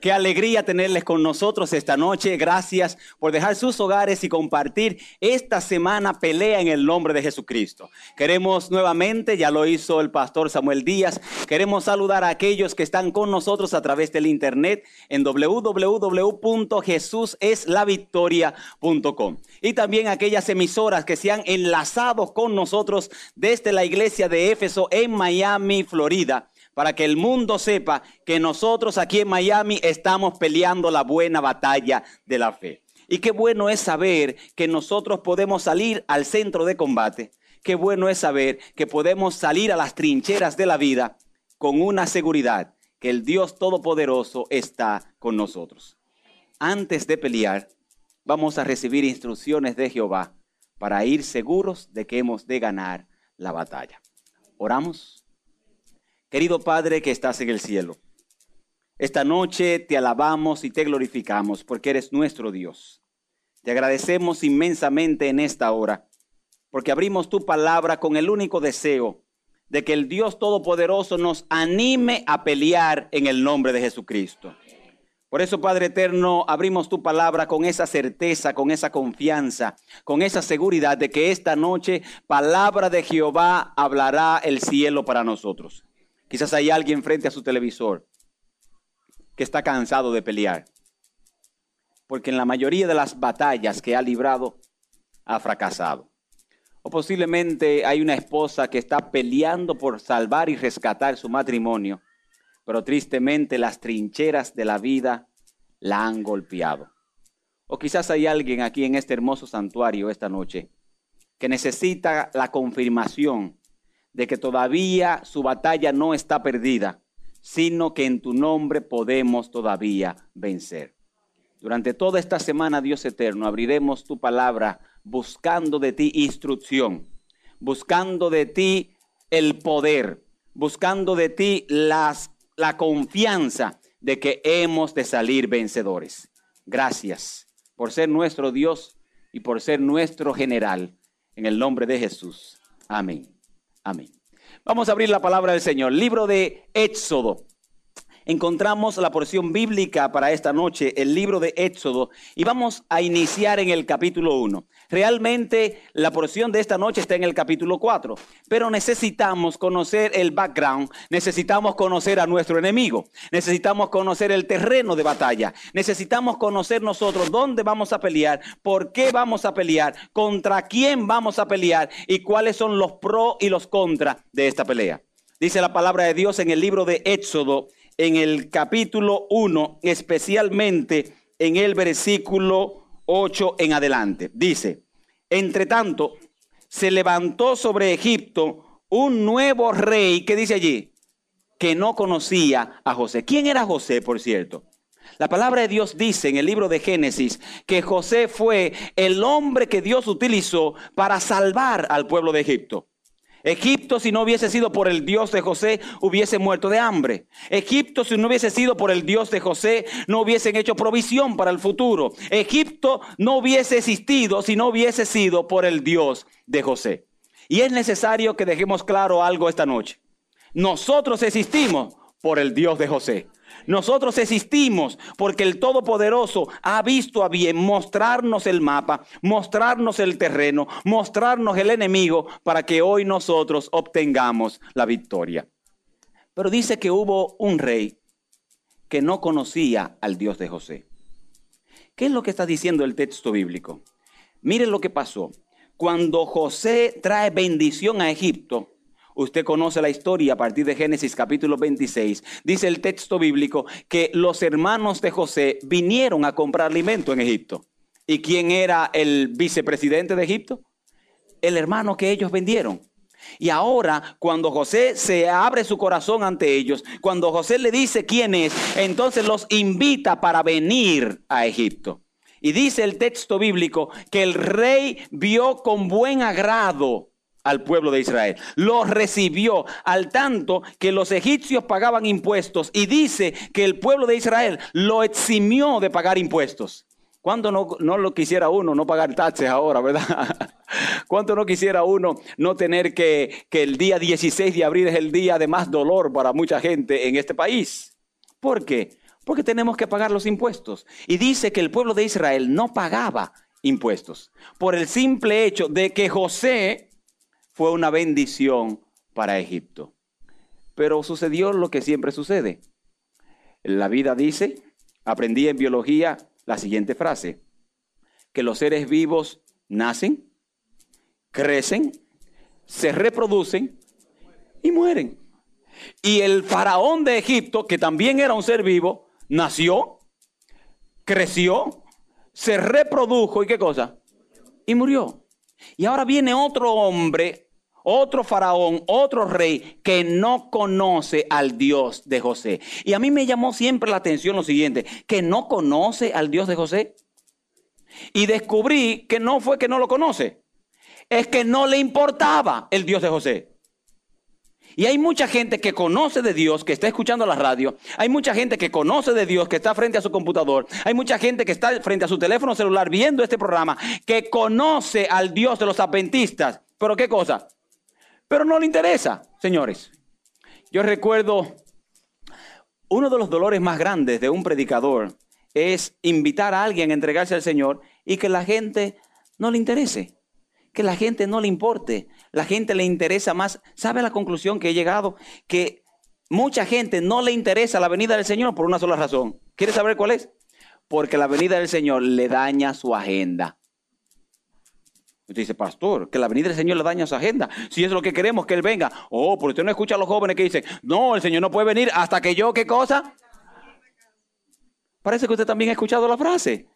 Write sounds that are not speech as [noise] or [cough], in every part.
Qué alegría tenerles con nosotros esta noche. Gracias por dejar sus hogares y compartir esta semana pelea en el nombre de Jesucristo. Queremos nuevamente, ya lo hizo el pastor Samuel Díaz, queremos saludar a aquellos que están con nosotros a través del internet en www.jesuseslavictoria.com y también aquellas emisoras que se han enlazado con nosotros desde la iglesia de Éfeso en Miami, Florida para que el mundo sepa que nosotros aquí en Miami estamos peleando la buena batalla de la fe. Y qué bueno es saber que nosotros podemos salir al centro de combate. Qué bueno es saber que podemos salir a las trincheras de la vida con una seguridad, que el Dios Todopoderoso está con nosotros. Antes de pelear, vamos a recibir instrucciones de Jehová para ir seguros de que hemos de ganar la batalla. Oramos. Querido Padre que estás en el cielo, esta noche te alabamos y te glorificamos porque eres nuestro Dios. Te agradecemos inmensamente en esta hora porque abrimos tu palabra con el único deseo de que el Dios Todopoderoso nos anime a pelear en el nombre de Jesucristo. Por eso, Padre Eterno, abrimos tu palabra con esa certeza, con esa confianza, con esa seguridad de que esta noche palabra de Jehová hablará el cielo para nosotros. Quizás hay alguien frente a su televisor que está cansado de pelear. Porque en la mayoría de las batallas que ha librado, ha fracasado. O posiblemente hay una esposa que está peleando por salvar y rescatar su matrimonio, pero tristemente las trincheras de la vida la han golpeado. O quizás hay alguien aquí en este hermoso santuario esta noche que necesita la confirmación de que todavía su batalla no está perdida, sino que en tu nombre podemos todavía vencer. Durante toda esta semana, Dios eterno, abriremos tu palabra buscando de ti instrucción, buscando de ti el poder, buscando de ti las, la confianza de que hemos de salir vencedores. Gracias por ser nuestro Dios y por ser nuestro general. En el nombre de Jesús. Amén. Amén. Vamos a abrir la palabra del Señor. Libro de Éxodo. Encontramos la porción bíblica para esta noche, el libro de Éxodo, y vamos a iniciar en el capítulo 1. Realmente la porción de esta noche está en el capítulo 4, pero necesitamos conocer el background, necesitamos conocer a nuestro enemigo, necesitamos conocer el terreno de batalla, necesitamos conocer nosotros dónde vamos a pelear, por qué vamos a pelear, contra quién vamos a pelear y cuáles son los pros y los contras de esta pelea. Dice la palabra de Dios en el libro de Éxodo en el capítulo 1, especialmente en el versículo 8 en adelante. Dice, entre tanto, se levantó sobre Egipto un nuevo rey, que dice allí, que no conocía a José. ¿Quién era José, por cierto? La palabra de Dios dice en el libro de Génesis que José fue el hombre que Dios utilizó para salvar al pueblo de Egipto. Egipto, si no hubiese sido por el Dios de José, hubiese muerto de hambre. Egipto, si no hubiese sido por el Dios de José, no hubiesen hecho provisión para el futuro. Egipto no hubiese existido si no hubiese sido por el Dios de José. Y es necesario que dejemos claro algo esta noche. Nosotros existimos por el Dios de José. Nosotros existimos porque el Todopoderoso ha visto a bien mostrarnos el mapa, mostrarnos el terreno, mostrarnos el enemigo para que hoy nosotros obtengamos la victoria. Pero dice que hubo un rey que no conocía al Dios de José. ¿Qué es lo que está diciendo el texto bíblico? Miren lo que pasó. Cuando José trae bendición a Egipto, Usted conoce la historia a partir de Génesis capítulo 26. Dice el texto bíblico que los hermanos de José vinieron a comprar alimento en Egipto. ¿Y quién era el vicepresidente de Egipto? El hermano que ellos vendieron. Y ahora, cuando José se abre su corazón ante ellos, cuando José le dice quién es, entonces los invita para venir a Egipto. Y dice el texto bíblico que el rey vio con buen agrado al pueblo de Israel. Lo recibió al tanto que los egipcios pagaban impuestos y dice que el pueblo de Israel lo eximió de pagar impuestos. ¿Cuánto no, no lo quisiera uno no pagar taxes ahora, verdad? [laughs] ¿Cuánto no quisiera uno no tener que, que el día 16 de abril es el día de más dolor para mucha gente en este país? ¿Por qué? Porque tenemos que pagar los impuestos. Y dice que el pueblo de Israel no pagaba impuestos por el simple hecho de que José fue una bendición para Egipto. Pero sucedió lo que siempre sucede. La vida dice, aprendí en biología la siguiente frase, que los seres vivos nacen, crecen, se reproducen y mueren. Y el faraón de Egipto, que también era un ser vivo, nació, creció, se reprodujo y qué cosa? Y murió. Y ahora viene otro hombre, otro faraón, otro rey que no conoce al Dios de José. Y a mí me llamó siempre la atención lo siguiente, que no conoce al Dios de José. Y descubrí que no fue que no lo conoce, es que no le importaba el Dios de José. Y hay mucha gente que conoce de Dios, que está escuchando la radio. Hay mucha gente que conoce de Dios, que está frente a su computador. Hay mucha gente que está frente a su teléfono celular viendo este programa, que conoce al Dios de los adventistas. ¿Pero qué cosa? Pero no le interesa, señores. Yo recuerdo uno de los dolores más grandes de un predicador es invitar a alguien a entregarse al Señor y que la gente no le interese, que la gente no le importe, la gente le interesa más. ¿Sabe la conclusión que he llegado? Que mucha gente no le interesa la venida del Señor por una sola razón. ¿Quiere saber cuál es? Porque la venida del Señor le daña su agenda. Usted dice, pastor, que la venida del Señor le daña su agenda. Si es lo que queremos, que Él venga. Oh, pero usted no escucha a los jóvenes que dicen, no, el Señor no puede venir hasta que yo, ¿qué cosa? Parece que usted también ha escuchado la frase.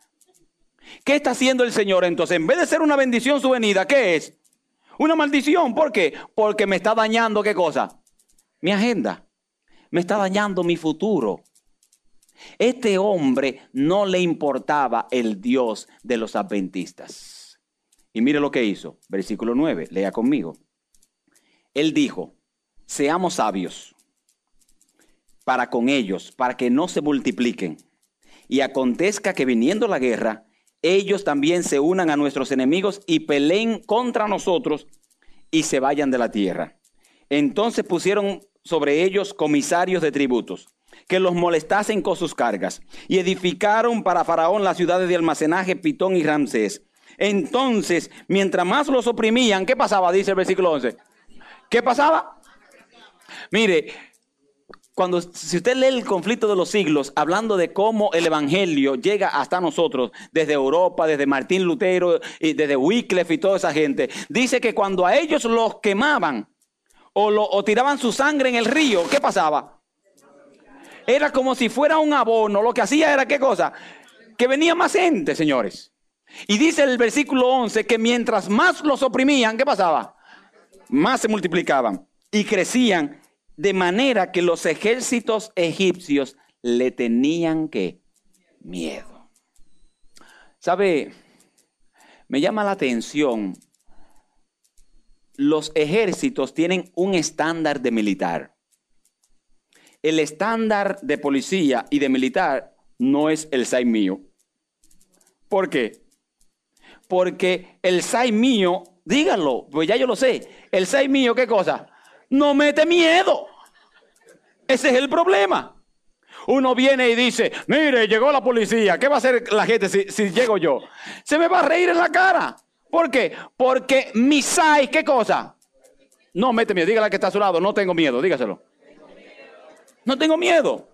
¿Qué está haciendo el Señor entonces? En vez de ser una bendición su venida, ¿qué es? Una maldición. ¿Por qué? Porque me está dañando qué cosa? Mi agenda. Me está dañando mi futuro. Este hombre no le importaba el Dios de los adventistas. Y mire lo que hizo. Versículo 9, lea conmigo. Él dijo, seamos sabios para con ellos, para que no se multipliquen. Y acontezca que viniendo la guerra, ellos también se unan a nuestros enemigos y peleen contra nosotros y se vayan de la tierra. Entonces pusieron sobre ellos comisarios de tributos que los molestasen con sus cargas y edificaron para Faraón las ciudades de almacenaje Pitón y Ramsés. Entonces, mientras más los oprimían, ¿qué pasaba? Dice el versículo 11. ¿Qué pasaba? Mire, cuando si usted lee el conflicto de los siglos, hablando de cómo el evangelio llega hasta nosotros, desde Europa, desde Martín Lutero y desde Wycliffe y toda esa gente, dice que cuando a ellos los quemaban o, o tiraban su sangre en el río, ¿qué pasaba? Era como si fuera un abono. Lo que hacía era qué cosa? Que venía más gente, señores. Y dice el versículo 11 que mientras más los oprimían, ¿qué pasaba? Más se multiplicaban y crecían de manera que los ejércitos egipcios le tenían que miedo. ¿Sabe? Me llama la atención. Los ejércitos tienen un estándar de militar. El estándar de policía y de militar no es el SAI mío. ¿Por qué? Porque el SAI mío, díganlo, pues ya yo lo sé. El SAI mío, ¿qué cosa? no mete miedo. Ese es el problema. Uno viene y dice, mire, llegó la policía, ¿qué va a hacer la gente si, llego yo? Se me va a reír en la cara. ¿Por qué? Porque mi SAI, ¿qué cosa? No mete miedo, dígale que está a su lado, no tengo miedo, dígaselo. No tengo miedo.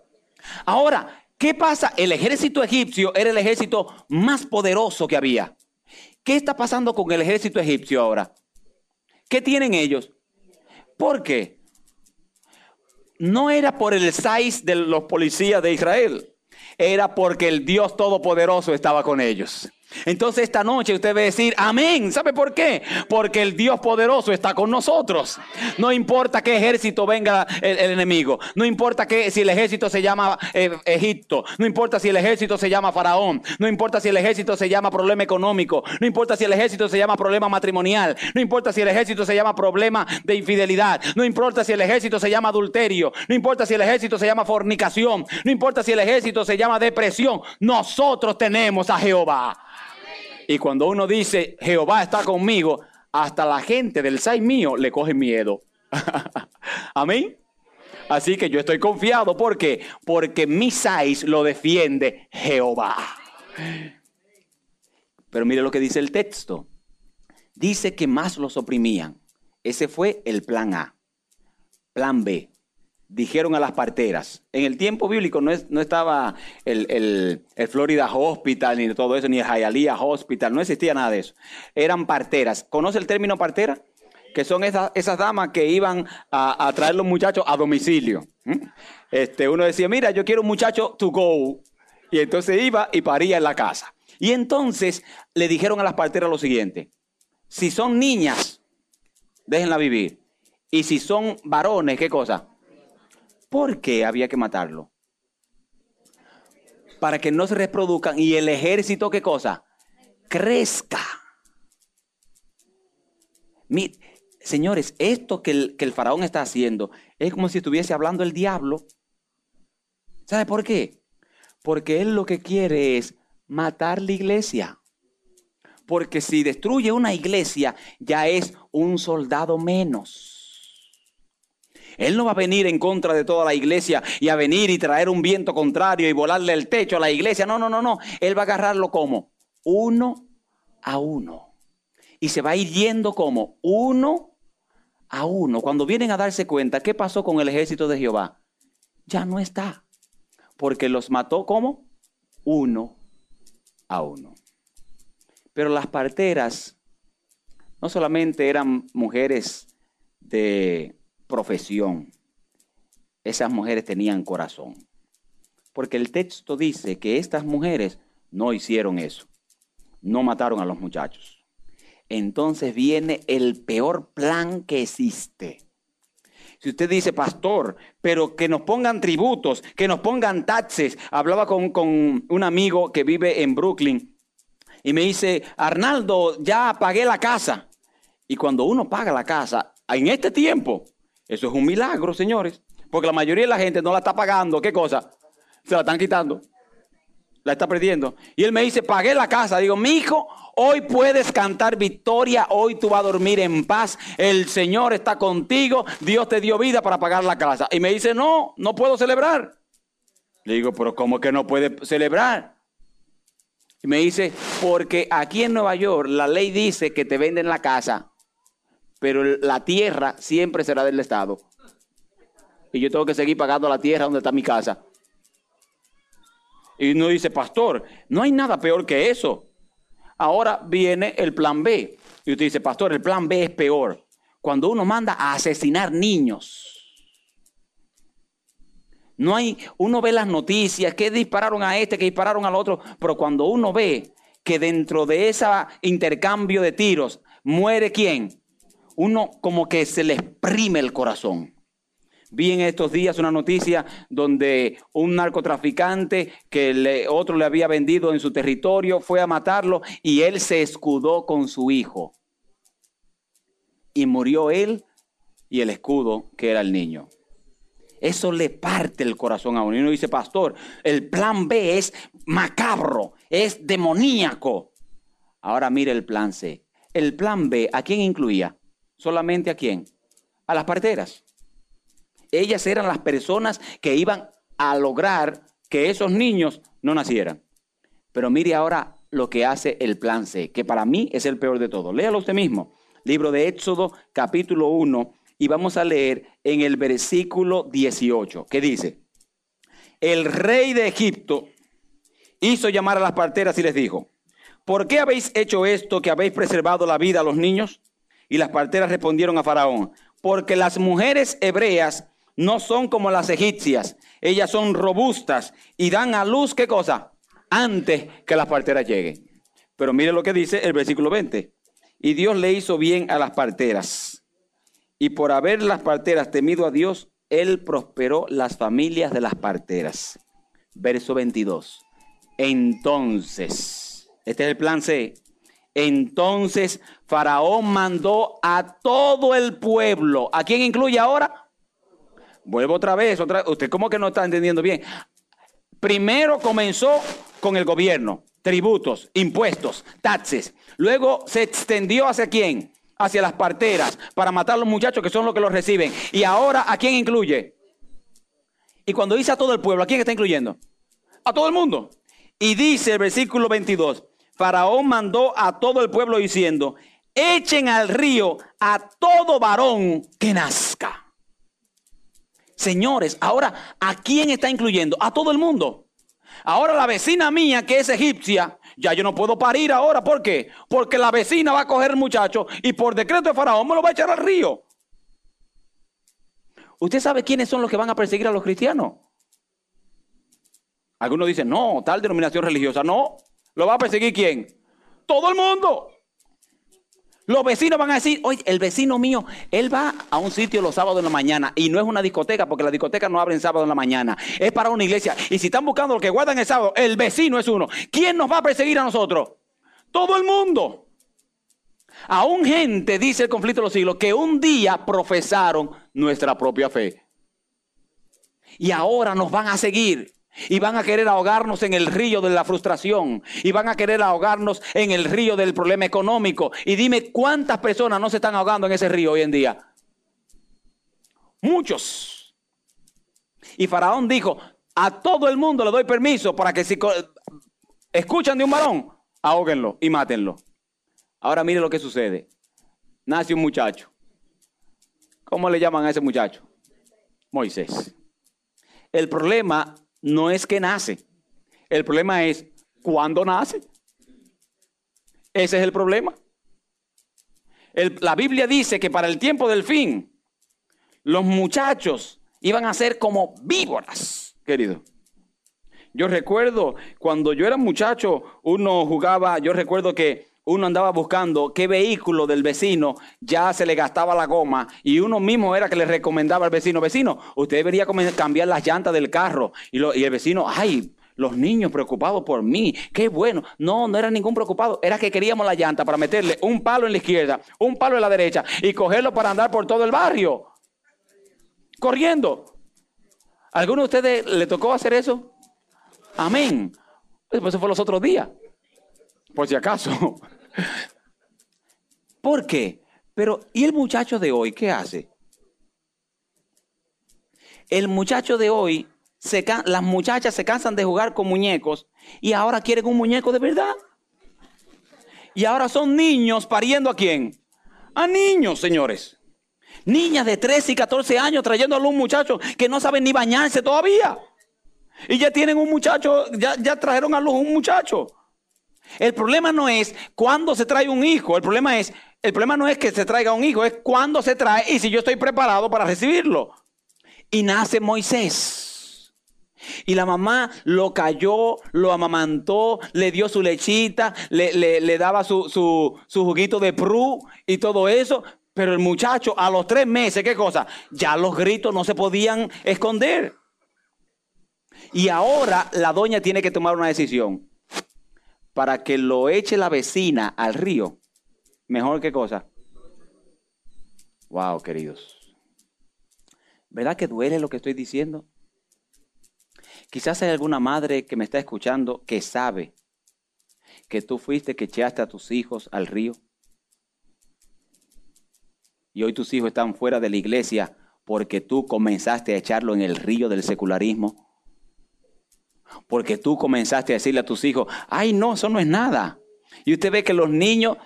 Ahora, ¿qué pasa? El ejército egipcio era el ejército más poderoso que había. ¿Qué está pasando con el ejército egipcio ahora? ¿Qué tienen ellos? ¿Por qué? No era por el size de los policías de Israel, era porque el Dios Todopoderoso estaba con ellos. Entonces esta noche usted va a decir, amén. ¿Sabe por qué? Porque el Dios poderoso está con nosotros. No importa qué ejército venga el, enemigo. No importa que, si el ejército se llama eh, Egipto. No importa si el ejército se llama Faraón. No importa si el ejército se llama problema económico. No importa si el ejército se llama problema matrimonial. No importa si el ejército se llama problema de infidelidad. No importa si el ejército se llama adulterio. No importa si el ejército se llama fornicación. No importa si el ejército se llama depresión. Nosotros tenemos a Jehová. Y cuando uno dice, Jehová está conmigo, hasta la gente del sai mío le coge miedo. [laughs] Amén. Así que yo estoy confiado. ¿Por qué? Porque mi sais lo defiende Jehová. Pero mire lo que dice el texto. Dice que más los oprimían. Ese fue el plan A. Plan B dijeron a las parteras. En el tiempo bíblico no, no estaba el, Florida Hospital ni todo eso, ni el Hialeah Hospital, no existía nada de eso. Eran parteras. ¿Conoce el término partera? Que son esas, esas damas que iban a, traer los muchachos a domicilio. Este, uno decía, mira, yo quiero un muchacho to go. Y entonces iba y paría en la casa. Y entonces le dijeron a las parteras lo siguiente, si son niñas, déjenla vivir. Y si son varones, ¿qué cosa? ¿Por qué había que matarlo? Para que no se reproduzcan y el ejército, ¿qué cosa? Crezca. señores, esto que el, que el faraón está haciendo es como si estuviese hablando el diablo. ¿Sabe por qué? Porque él lo que quiere es matar la iglesia. Porque si destruye una iglesia, ya es un soldado menos. Él no va a venir en contra de toda la iglesia y a venir y traer un viento contrario y volarle el techo a la iglesia. No, no, no, no. Él va a agarrarlo como uno a uno. Y se va a ir yendo como uno a uno. Cuando vienen a darse cuenta, ¿qué pasó con el ejército de Jehová? Ya no está. Porque los mató como uno a uno. Pero las parteras no solamente eran mujeres de profesión, esas mujeres tenían corazón. Porque el texto dice que estas mujeres no hicieron eso. No mataron a los muchachos. Entonces viene el peor plan que existe. Si usted dice, pastor, pero que nos pongan tributos, que nos pongan taxes. Hablaba con, con un amigo que vive en Brooklyn y me dice, Arnaldo, ya pagué la casa. Y cuando uno paga la casa, en este tiempo, eso es un milagro, señores. Porque la mayoría de la gente no la está pagando. ¿Qué cosa? Se la están quitando. La está perdiendo. Y él me dice, pagué la casa. Digo, mi hijo, hoy puedes cantar victoria. Hoy tú vas a dormir en paz. El Señor está contigo. Dios te dio vida para pagar la casa. Y me dice, no, no puedo celebrar. Le digo, pero ¿cómo que no puede celebrar? Y me dice, porque aquí en Nueva York la ley dice que te venden la casa pero la tierra siempre será del Estado. Y yo tengo que seguir pagando la tierra donde está mi casa. Y uno dice, pastor, no hay nada peor que eso. Ahora viene el plan B. Y usted dice, pastor, el plan B es peor. Cuando uno manda a asesinar niños. No hay, uno ve las noticias, que dispararon a este, que dispararon al otro, pero cuando uno ve que dentro de ese intercambio de tiros muere quién? Uno como que se le exprime el corazón. Vi en estos días una noticia donde un narcotraficante que otro le había vendido en su territorio fue a matarlo y él se escudó con su hijo. Y murió él y el escudo que era el niño. Eso le parte el corazón a uno. Y uno dice, pastor, el plan B es macabro, es demoníaco. Ahora mire el plan C. El plan B, ¿a quién incluía? Solamente a quién? A las parteras. Ellas eran las personas que iban a lograr que esos niños no nacieran. Pero mire ahora lo que hace el plan C, que para mí es el peor de todo. Léalo usted mismo. Libro de Éxodo, capítulo 1, y vamos a leer en el versículo 18, que dice, el rey de Egipto hizo llamar a las parteras y les dijo, ¿por qué habéis hecho esto que habéis preservado la vida a los niños? Y las parteras respondieron a Faraón, porque las mujeres hebreas no son como las egipcias, ellas son robustas y dan a luz, ¿qué cosa? Antes que las parteras lleguen. Pero mire lo que dice el versículo 20. Y Dios le hizo bien a las parteras. Y por haber las parteras temido a Dios, Él prosperó las familias de las parteras. Verso 22. Entonces, este es el plan C. Entonces Faraón mandó a todo el pueblo. ¿A quién incluye ahora? Vuelvo otra vez, otra Usted como que no está entendiendo bien. Primero comenzó con el gobierno, tributos, impuestos, taxes. Luego se extendió hacia quién? Hacia las parteras para matar a los muchachos que son los que los reciben. Y ahora, ¿a quién incluye? Y cuando dice a todo el pueblo, ¿a quién está incluyendo? A todo el mundo. Y dice el versículo 22, Faraón mandó a todo el pueblo diciendo, echen al río a todo varón que nazca. Señores, ahora, ¿a quién está incluyendo? A todo el mundo. Ahora la vecina mía, que es egipcia, ya yo no puedo parir ahora. ¿Por qué? Porque la vecina va a coger el muchacho y por decreto de Faraón me lo va a echar al río. ¿Usted sabe quiénes son los que van a perseguir a los cristianos? Algunos dicen, no, tal denominación religiosa. No, ¿lo va a perseguir quién? Todo el mundo. Los vecinos van a decir, oye, el vecino mío, él va a un sitio los sábados en la mañana y no es una discoteca porque la discoteca no abre en sábado en la mañana, es para una iglesia. Y si están buscando lo que guardan el sábado, el vecino es uno. ¿Quién nos va a perseguir a nosotros? Todo el mundo. Aún gente, dice el conflicto de los siglos, que un día profesaron nuestra propia fe. Y ahora nos van a seguir. Y van a querer ahogarnos en el río de la frustración. Y van a querer ahogarnos en el río del problema económico. Y dime cuántas personas no se están ahogando en ese río hoy en día. Muchos. Y Faraón dijo, a todo el mundo le doy permiso para que si escuchan de un varón, ahóguenlo y mátenlo. Ahora mire lo que sucede. Nace un muchacho. ¿Cómo le llaman a ese muchacho? Moisés. El problema no es que nace. El problema es cuándo nace. Ese es el problema. la Biblia dice que para el tiempo del fin, los muchachos iban a ser como víboras, querido. Yo recuerdo cuando yo era muchacho, uno jugaba, yo recuerdo que uno andaba buscando qué vehículo del vecino ya se le gastaba la goma y uno mismo era que le recomendaba al vecino, vecino, usted debería cambiar las llantas del carro. Y, y el vecino, ay, los niños preocupados por mí, qué bueno. No, no era ningún preocupado, era que queríamos la llanta para meterle un palo en la izquierda, un palo en la derecha y cogerlo para andar por todo el barrio, corriendo. ¿Alguno de ustedes le tocó hacer eso? Amén. Eso fue los otros días, por si acaso. [laughs] ¿Por qué? Pero, ¿y el muchacho de hoy qué hace? El muchacho de hoy, se, las muchachas se cansan de jugar con muñecos y ahora quieren un muñeco de verdad. Y ahora son niños pariendo a quién? A niños, señores. Niñas de 13 y 14 años trayendo a un muchacho que no saben ni bañarse todavía. Y ya tienen un muchacho, ya, ya trajeron a luz un muchacho. El problema no es cuándo se trae un hijo, el problema es, el problema no es que se traiga un hijo, es cuándo se trae y si yo estoy preparado para recibirlo. Y nace Moisés. Y la mamá lo cayó, lo amamantó, le dio su lechita, le, daba su, su juguito de pru y todo eso. Pero el muchacho a los tres meses, ¿qué cosa? Ya los gritos no se podían esconder. Y ahora la doña tiene que tomar una decisión para que lo eche la vecina al río, mejor que cosa. Wow, queridos. ¿Verdad que duele lo que estoy diciendo? Quizás hay alguna madre que me está escuchando que sabe que tú fuiste que echaste a tus hijos al río. Y hoy tus hijos están fuera de la iglesia porque tú comenzaste a echarlo en el río del secularismo. Porque tú comenzaste a decirle a tus hijos, ay no, eso no es nada. Y usted ve que los niños,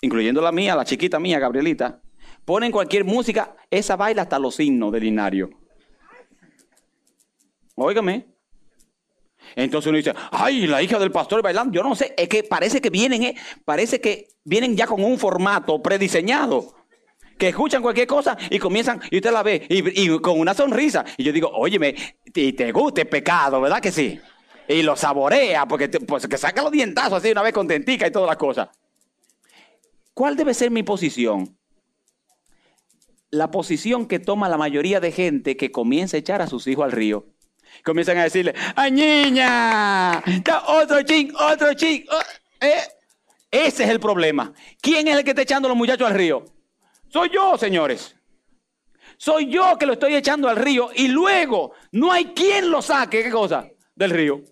incluyendo la mía, la chiquita mía, Gabrielita, ponen cualquier música, esa baila hasta los signos del linario. Óigame. Entonces uno dice, ay, la hija del pastor bailando. Yo no sé, es que parece que vienen, eh, parece que vienen ya con un formato prediseñado. Que escuchan cualquier cosa y comienzan, y usted la ve, y, con una sonrisa. Y yo digo, óyeme, y te gusta el pecado, ¿verdad que sí? Y lo saborea, porque pues, que saca los dientazos así una vez contentica y todas las cosas. ¿Cuál debe ser mi posición? La posición que toma la mayoría de gente que comienza a echar a sus hijos al río. Comienzan a decirle, ¡ay niña! Otro ching, otro ching. Oh, eh". Ese es el problema. ¿Quién es el que está echando a los muchachos al río? Soy yo, señores. Soy yo que lo estoy echando al río y luego no hay quien lo saque, ¿qué cosa? Del río.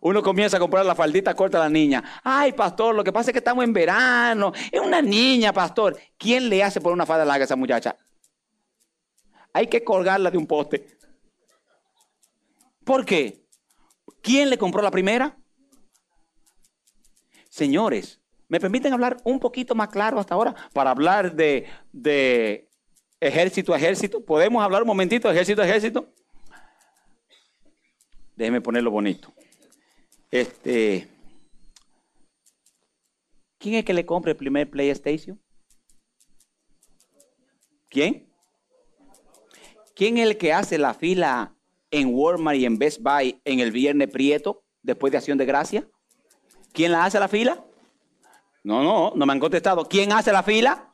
Uno comienza a comprar la faldita corta a la niña. Ay, pastor, lo que pasa es que estamos en verano. Es una niña, pastor. ¿Quién le hace por una falda larga a esa muchacha? Hay que colgarla de un poste. ¿Por qué? ¿Quién le compró la primera? Señores, ¿me permiten hablar un poquito más claro hasta ahora para hablar de, de ejército a ejército? ¿Podemos hablar un momentito ejército a ejército? Déjeme ponerlo bonito. Este, ¿Quién es que le compra el primer PlayStation? ¿Quién? ¿Quién es el que hace la fila en Walmart y en Best Buy en el viernes prieto después de Acción de Gracia? ¿Quién la hace la fila? No, no, no me han contestado. ¿Quién hace la fila?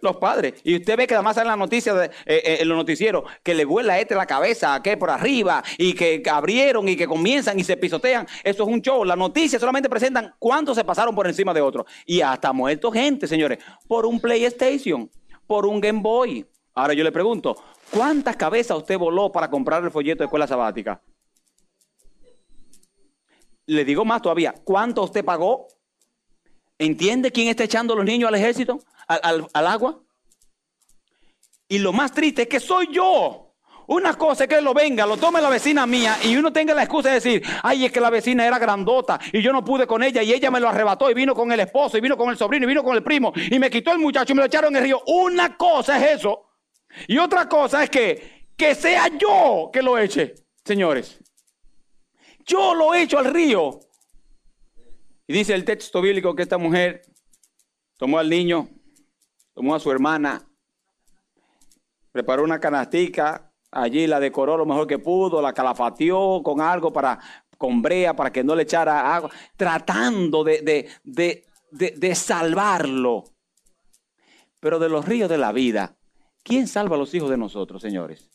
Los padres. Y usted ve que además en la noticia, de, eh, eh, en los noticieros, que le vuela a este la cabeza, que por arriba, y que abrieron y que comienzan y se pisotean. Eso es un show. Las noticias solamente presentan cuántos se pasaron por encima de otros. Y hasta muerto gente, señores, por un PlayStation, por un Game Boy. Ahora yo le pregunto, ¿cuántas cabezas usted voló para comprar el folleto de escuela sabática? Le digo más todavía, ¿cuánto usted pagó? ¿Entiende quién está echando a los niños al ejército? al, agua. Y lo más triste es que soy yo. Una cosa es que lo venga, lo tome la vecina mía y uno tenga la excusa de decir, ay, es que la vecina era grandota y yo no pude con ella y ella me lo arrebató y vino con el esposo y vino con el sobrino y vino con el primo y me quitó el muchacho y me lo echaron en el río. Una cosa es eso. Y otra cosa es que, que sea yo que lo eche, señores. Yo lo echo al río. Y dice el texto bíblico que esta mujer tomó al niño, tomó a su hermana, preparó una canastica, allí la decoró lo mejor que pudo, la calafateó con algo para, con brea para que no le echara agua, tratando de, de, salvarlo. Pero de los ríos de la vida, ¿quién salva a los hijos de nosotros, señores?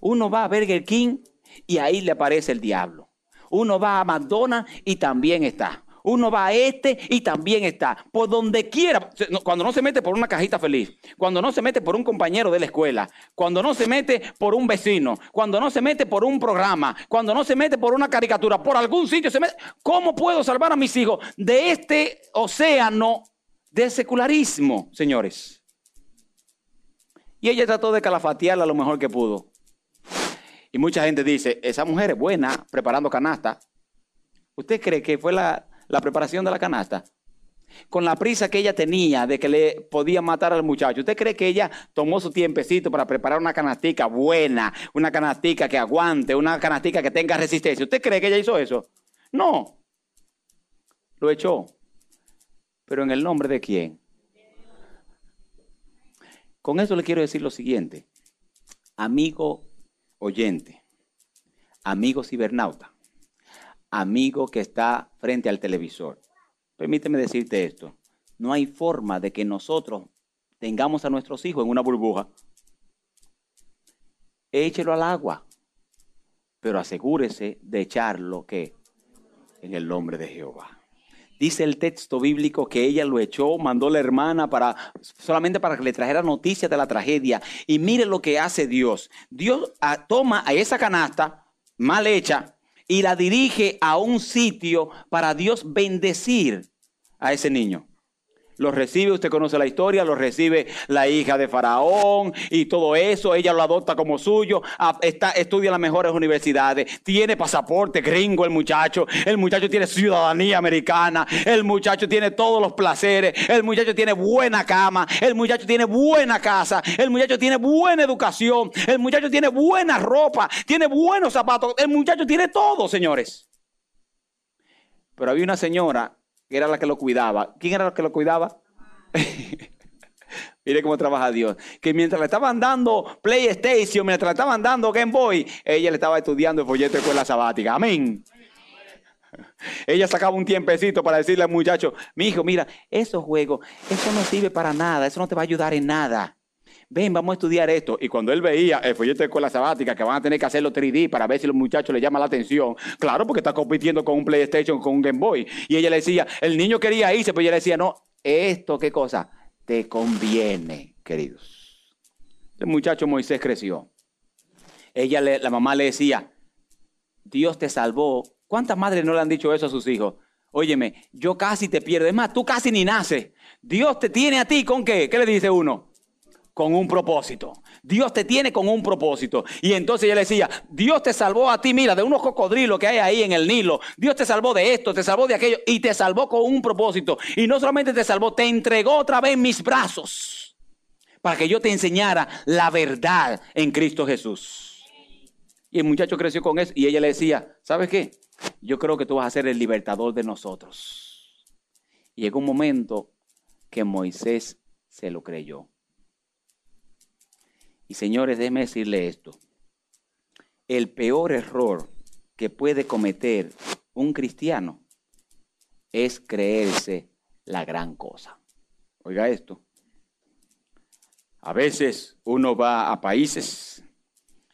Uno va a Burger King y ahí le aparece el diablo. Uno va a McDonald's y también está. Uno va a este y también está. Por donde quiera. Cuando no se mete por una cajita feliz. Cuando no se mete por un compañero de la escuela. Cuando no se mete por un vecino. Cuando no se mete por un programa. Cuando no se mete por una caricatura. Por algún sitio se mete. ¿Cómo puedo salvar a mis hijos de este océano de secularismo, señores? Y ella trató de calafatearla lo mejor que pudo. Y mucha gente dice, esa mujer es buena preparando canasta. ¿Usted cree que fue la, la preparación de la canasta, con la prisa que ella tenía de que le podía matar al muchacho, ¿usted cree que ella tomó su tiempecito para preparar una canastica buena, una canastica que aguante, una canastica que tenga resistencia? ¿Usted cree que ella hizo eso? No. Lo echó. Pero en el nombre de quién? Con eso le quiero decir lo siguiente. Amigo oyente, amigo cibernauta, amigo que está frente al televisor. Permíteme decirte esto. No hay forma de que nosotros tengamos a nuestros hijos en una burbuja. Échelo al agua, pero asegúrese de echarlo que en el nombre de Jehová. Dice el texto bíblico que ella lo echó, mandó la hermana para solamente para que le trajera noticias de la tragedia. Y mire lo que hace Dios. Dios ah, toma a esa canasta mal hecha y la dirige a un sitio para Dios bendecir a ese niño. Lo recibe, usted conoce la historia, lo recibe la hija de Faraón y todo eso, ella lo adopta como suyo, está, estudia en las mejores universidades, tiene pasaporte gringo el muchacho, el muchacho tiene ciudadanía americana, el muchacho tiene todos los placeres, el muchacho tiene buena cama, el muchacho tiene buena casa, el muchacho tiene buena educación, el muchacho tiene buena ropa, tiene buenos zapatos, el muchacho tiene todo, señores. Pero había una señora era la que lo cuidaba. ¿Quién era la que lo cuidaba? [laughs] Mire cómo trabaja Dios. Que mientras le estaban dando PlayStation, mientras le estaban dando Game Boy, ella le estaba estudiando el folleto de escuela sabática. Amén. [laughs] Ella sacaba un tiempecito para decirle al muchacho, mi hijo, mira, esos juegos, eso no sirve para nada, eso no te va a ayudar en nada ven, vamos a estudiar esto. Y cuando él veía el folleto de escuela sabática que van a tener que hacerlo 3D para ver si los muchachos le llama la atención, claro, porque está compitiendo con un PlayStation, con un Game Boy. Y ella le decía, el niño quería irse, pero ella le decía, no, esto, ¿qué cosa? Te conviene, queridos. El muchacho Moisés creció. Ella, la mamá le decía, Dios te salvó. ¿Cuántas madres no le han dicho eso a sus hijos? Óyeme, yo casi te pierdo. Es más, tú casi ni naces. Dios te tiene a ti con qué? ¿Qué le dice uno? Con un propósito. Dios te tiene con un propósito. Y entonces ella le decía, Dios te salvó a ti, mira, de unos cocodrilos que hay ahí en el Nilo. Dios te salvó de esto, te salvó de aquello y te salvó con un propósito. Y no solamente te salvó, te entregó otra vez mis brazos para que yo te enseñara la verdad en Cristo Jesús. Y el muchacho creció con eso y ella le decía, ¿sabes qué? Yo creo que tú vas a ser el libertador de nosotros. Y llegó un momento que Moisés se lo creyó. Y señores, déjenme decirle esto. El peor error que puede cometer un cristiano es creerse la gran cosa. Oiga esto. A veces uno va a países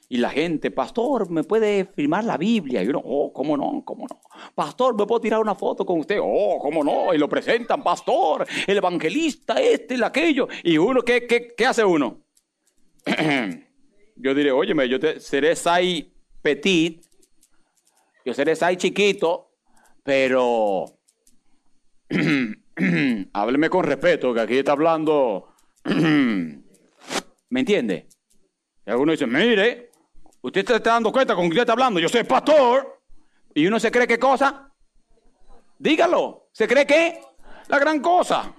y la gente, pastor, ¿me puede firmar la Biblia? Y uno, oh, ¿cómo no? ¿Cómo no? Pastor, ¿me puedo tirar una foto con usted? Oh, ¿cómo no? Y lo presentan, pastor, el evangelista, este, el aquello. Y uno, ¿qué, qué, qué hace uno? [clears throat] yo diré, óyeme, yo te, seré Sai Petit, yo seré Sai chiquito, pero [clears throat] hábleme con respeto, que aquí está hablando. [clears throat] ¿Me entiende? Y alguno dice, mire, usted está dando cuenta con que usted está hablando, yo soy pastor. Y uno se cree qué cosa? Dígalo, ¿se cree qué? La gran cosa.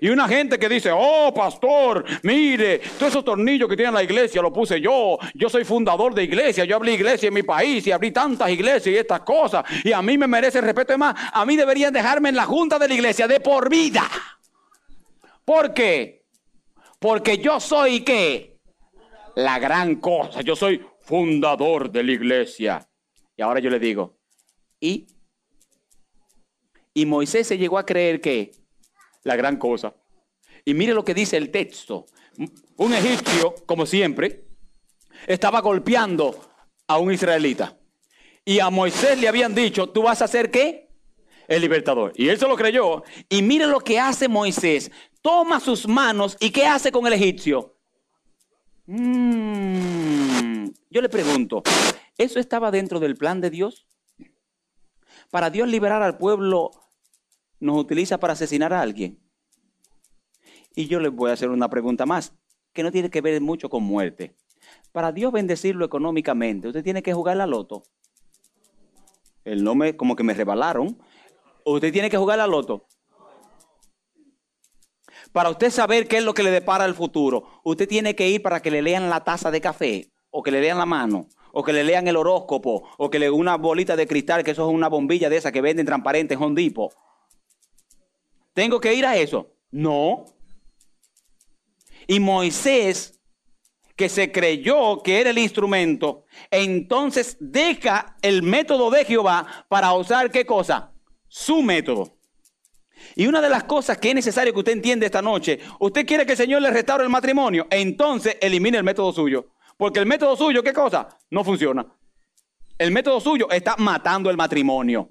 Y una gente que dice, oh pastor, mire, todos esos tornillos que tiene la iglesia lo puse yo. Yo soy fundador de iglesia, yo abrí iglesia en mi país y abrí tantas iglesias y estas cosas. Y a mí me merece el respeto. más, a mí deberían dejarme en la junta de la iglesia de por vida. ¿Por qué? Porque yo soy qué? La gran cosa. Yo soy fundador de la iglesia. Y ahora yo le digo, ¿y? Y Moisés se llegó a creer que la gran cosa. Y mire lo que dice el texto. Un egipcio, como siempre, estaba golpeando a un israelita. Y a Moisés le habían dicho, tú vas a ser qué? El libertador. Y él se lo creyó. Y mire lo que hace Moisés. Toma sus manos y ¿qué hace con el egipcio? Mm, yo le pregunto, ¿eso estaba dentro del plan de Dios? Para Dios liberar al pueblo nos utiliza para asesinar a alguien. Y yo les voy a hacer una pregunta más, que no tiene que ver mucho con muerte. Para Dios bendecirlo económicamente, usted tiene que jugar la loto. El nombre, como que me rebalaron. Usted tiene que jugar la loto. Para usted saber qué es lo que le depara el futuro, usted tiene que ir para que le lean la taza de café, o que le lean la mano, o que le lean el horóscopo, o que le una bolita de cristal, que eso es una bombilla de esa que venden transparente en Hondipo. ¿Tengo que ir a eso? No. Y Moisés, que se creyó que era el instrumento, entonces deja el método de Jehová para usar qué cosa? Su método. Y una de las cosas que es necesario que usted entienda esta noche, usted quiere que el Señor le restaure el matrimonio, entonces elimine el método suyo. Porque el método suyo, ¿qué cosa? No funciona. El método suyo está matando el matrimonio.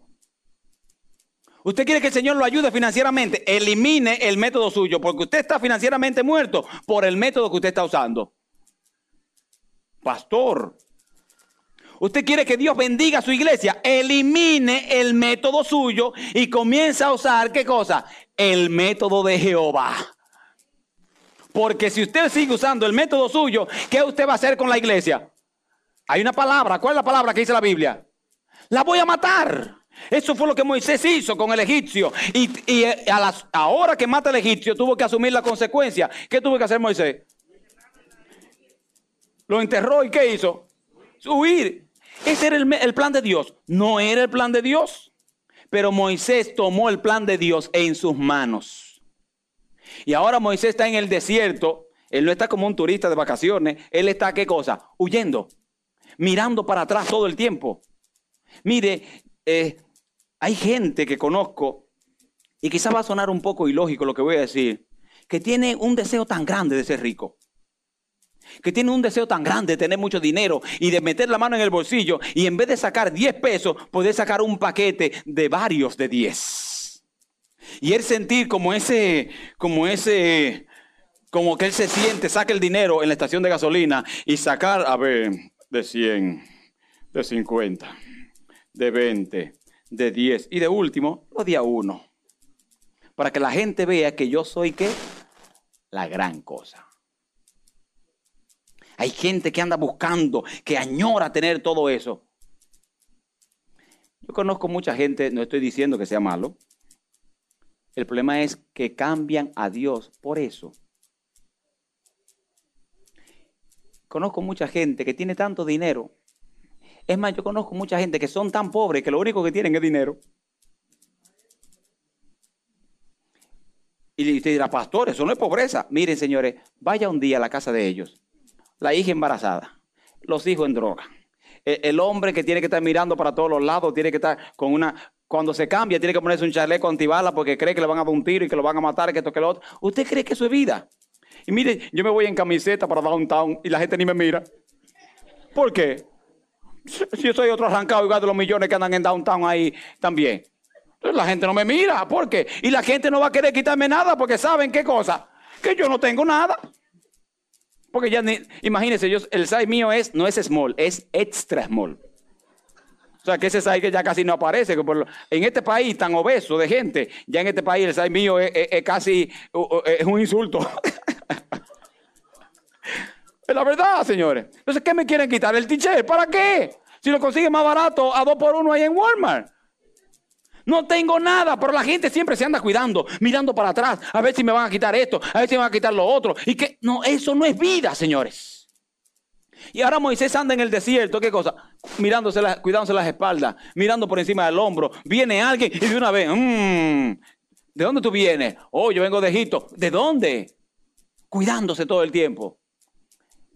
Usted quiere que el Señor lo ayude financieramente, elimine el método suyo, porque usted está financieramente muerto por el método que usted está usando. Pastor, usted quiere que Dios bendiga a su iglesia, elimine el método suyo y comienza a usar, ¿qué cosa? El método de Jehová. Porque si usted sigue usando el método suyo, ¿qué usted va a hacer con la iglesia? Hay una palabra, ¿cuál es la palabra que dice la Biblia? La voy a matar. Eso fue lo que Moisés hizo con el egipcio. Y, eh, a las, ahora que mata al egipcio tuvo que asumir la consecuencia. ¿Qué tuvo que hacer Moisés? Lo enterró y ¿qué hizo? Huir. Ese era el, el plan de Dios. No era el plan de Dios. Pero Moisés tomó el plan de Dios en sus manos. Y ahora Moisés está en el desierto. Él no está como un turista de vacaciones. Él está, ¿qué cosa? Huyendo. Mirando para atrás todo el tiempo. Mire, eh, hay gente que conozco, y quizá va a sonar un poco ilógico lo que voy a decir, que tiene un deseo tan grande de ser rico. Que tiene un deseo tan grande de tener mucho dinero y de meter la mano en el bolsillo y en vez de sacar 10 pesos, poder sacar un paquete de varios de 10. Y él sentir como ese, como ese, como que él se siente, saca el dinero en la estación de gasolina y sacar, a ver, de 100, de 50, de 20, de 10 y de último, lo di a uno. Para que la gente vea que yo soy qué? La gran cosa. Hay gente que anda buscando, que añora tener todo eso. Yo conozco mucha gente, no estoy diciendo que sea malo. El problema es que cambian a Dios por eso. Conozco mucha gente que tiene tanto dinero. Es más, yo conozco mucha gente que son tan pobres que lo único que tienen es dinero. Y usted dirá, pastor, eso no es pobreza. Miren, señores, vaya un día a la casa de ellos. La hija embarazada, los hijos en droga, e, el hombre que tiene que estar mirando para todos los lados, tiene que estar con una... Cuando se cambia, tiene que ponerse un chaleco antibala porque cree que le van a dar un tiro y que lo van a matar, que esto, que lo otro. ¿Usted cree que eso es vida? Y mire, yo me voy en camiseta para downtown y la gente ni me mira. ¿Por qué? Si soy otro arrancado igual de los millones que andan en downtown ahí también. Entonces la gente no me mira. ¿Por qué? Y la gente no va a querer quitarme nada porque saben qué cosa. Que yo no tengo nada. Porque ya, ni, imagínense, yo, el size mío es, no es small, es extra small. O sea, que ese size que ya casi no aparece. Que en este país tan obeso de gente, ya en este país el size mío es, casi es un insulto. [laughs] es la verdad, señores. Entonces, ¿qué me quieren quitar? ¿El t ¿Para qué? Si lo consigue más barato a dos por uno ahí en Walmart. No tengo nada, pero la gente siempre se anda cuidando, mirando para atrás, a ver si me van a quitar esto, a ver si me van a quitar lo otro. Y que no, eso no es vida, señores. Y ahora Moisés anda en el desierto, ¿qué cosa? Mirándose cuidándose las espaldas, mirando por encima del hombro. Viene alguien y de una vez, mmm, ¿de dónde tú vienes? Oh, yo vengo de Egipto. ¿De dónde? Cuidándose todo el tiempo.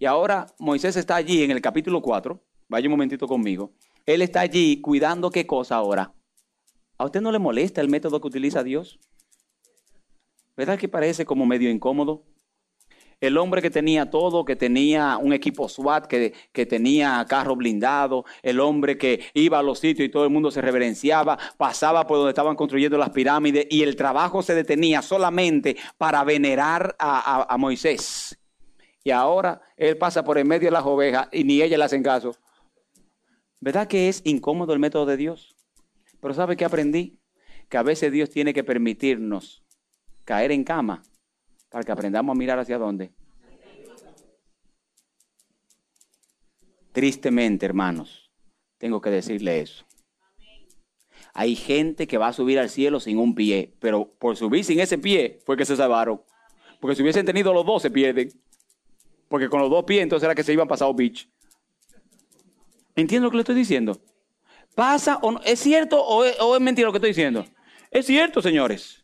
Y ahora Moisés está allí en el capítulo 4. Vaya un momentito conmigo. Él está allí cuidando qué cosa ahora? ¿A usted no le molesta el método que utiliza Dios? ¿Verdad que parece como medio incómodo? El hombre que tenía todo, que tenía un equipo SWAT, que, que, tenía carro blindado, el hombre que iba a los sitios y todo el mundo se reverenciaba, pasaba por donde estaban construyendo las pirámides y el trabajo se detenía solamente para venerar a, a Moisés. Y ahora él pasa por en medio de las ovejas y ni ella le hacen caso. ¿Verdad que es incómodo el método de Dios? Pero ¿sabe qué aprendí? Que a veces Dios tiene que permitirnos caer en cama para que aprendamos a mirar hacia dónde. Tristemente, hermanos, tengo que decirle eso. Hay gente que va a subir al cielo sin un pie, pero por subir sin ese pie fue que se salvaron. Porque si hubiesen tenido los dos, se pierden. Porque con los dos pies entonces era que se iban pasado beach. ¿Entiendo lo que le estoy diciendo? ¿Pasa o no? ¿Es cierto o es, mentira lo que estoy diciendo? Es cierto, señores.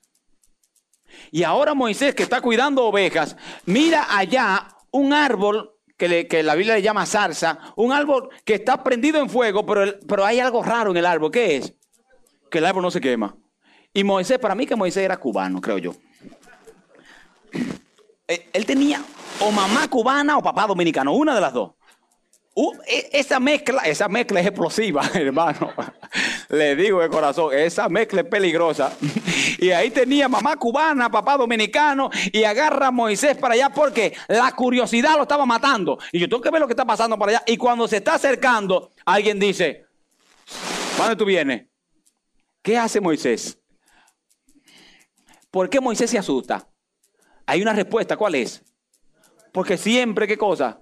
Y ahora Moisés, que está cuidando ovejas, mira allá un árbol que, que, la Biblia le llama zarza, un árbol que está prendido en fuego, pero, pero hay algo raro en el árbol. ¿Qué es? Que el árbol no se quema. Y Moisés, para mí que Moisés era cubano, creo yo. Eh, él tenía o mamá cubana o papá dominicano, una de las dos. E, esa mezcla, esa mezcla es explosiva, [laughs] hermano. Le digo de corazón, esa mezcla es peligrosa. [laughs] Y ahí tenía mamá cubana, papá dominicano, y agarra a Moisés para allá porque la curiosidad lo estaba matando. Y yo tengo que ver lo que está pasando para allá. Y cuando se está acercando, alguien dice, ¿dónde tú vienes? ¿Qué hace Moisés? ¿Por qué Moisés se asusta? Hay una respuesta, ¿cuál es? Porque siempre, ¿qué cosa?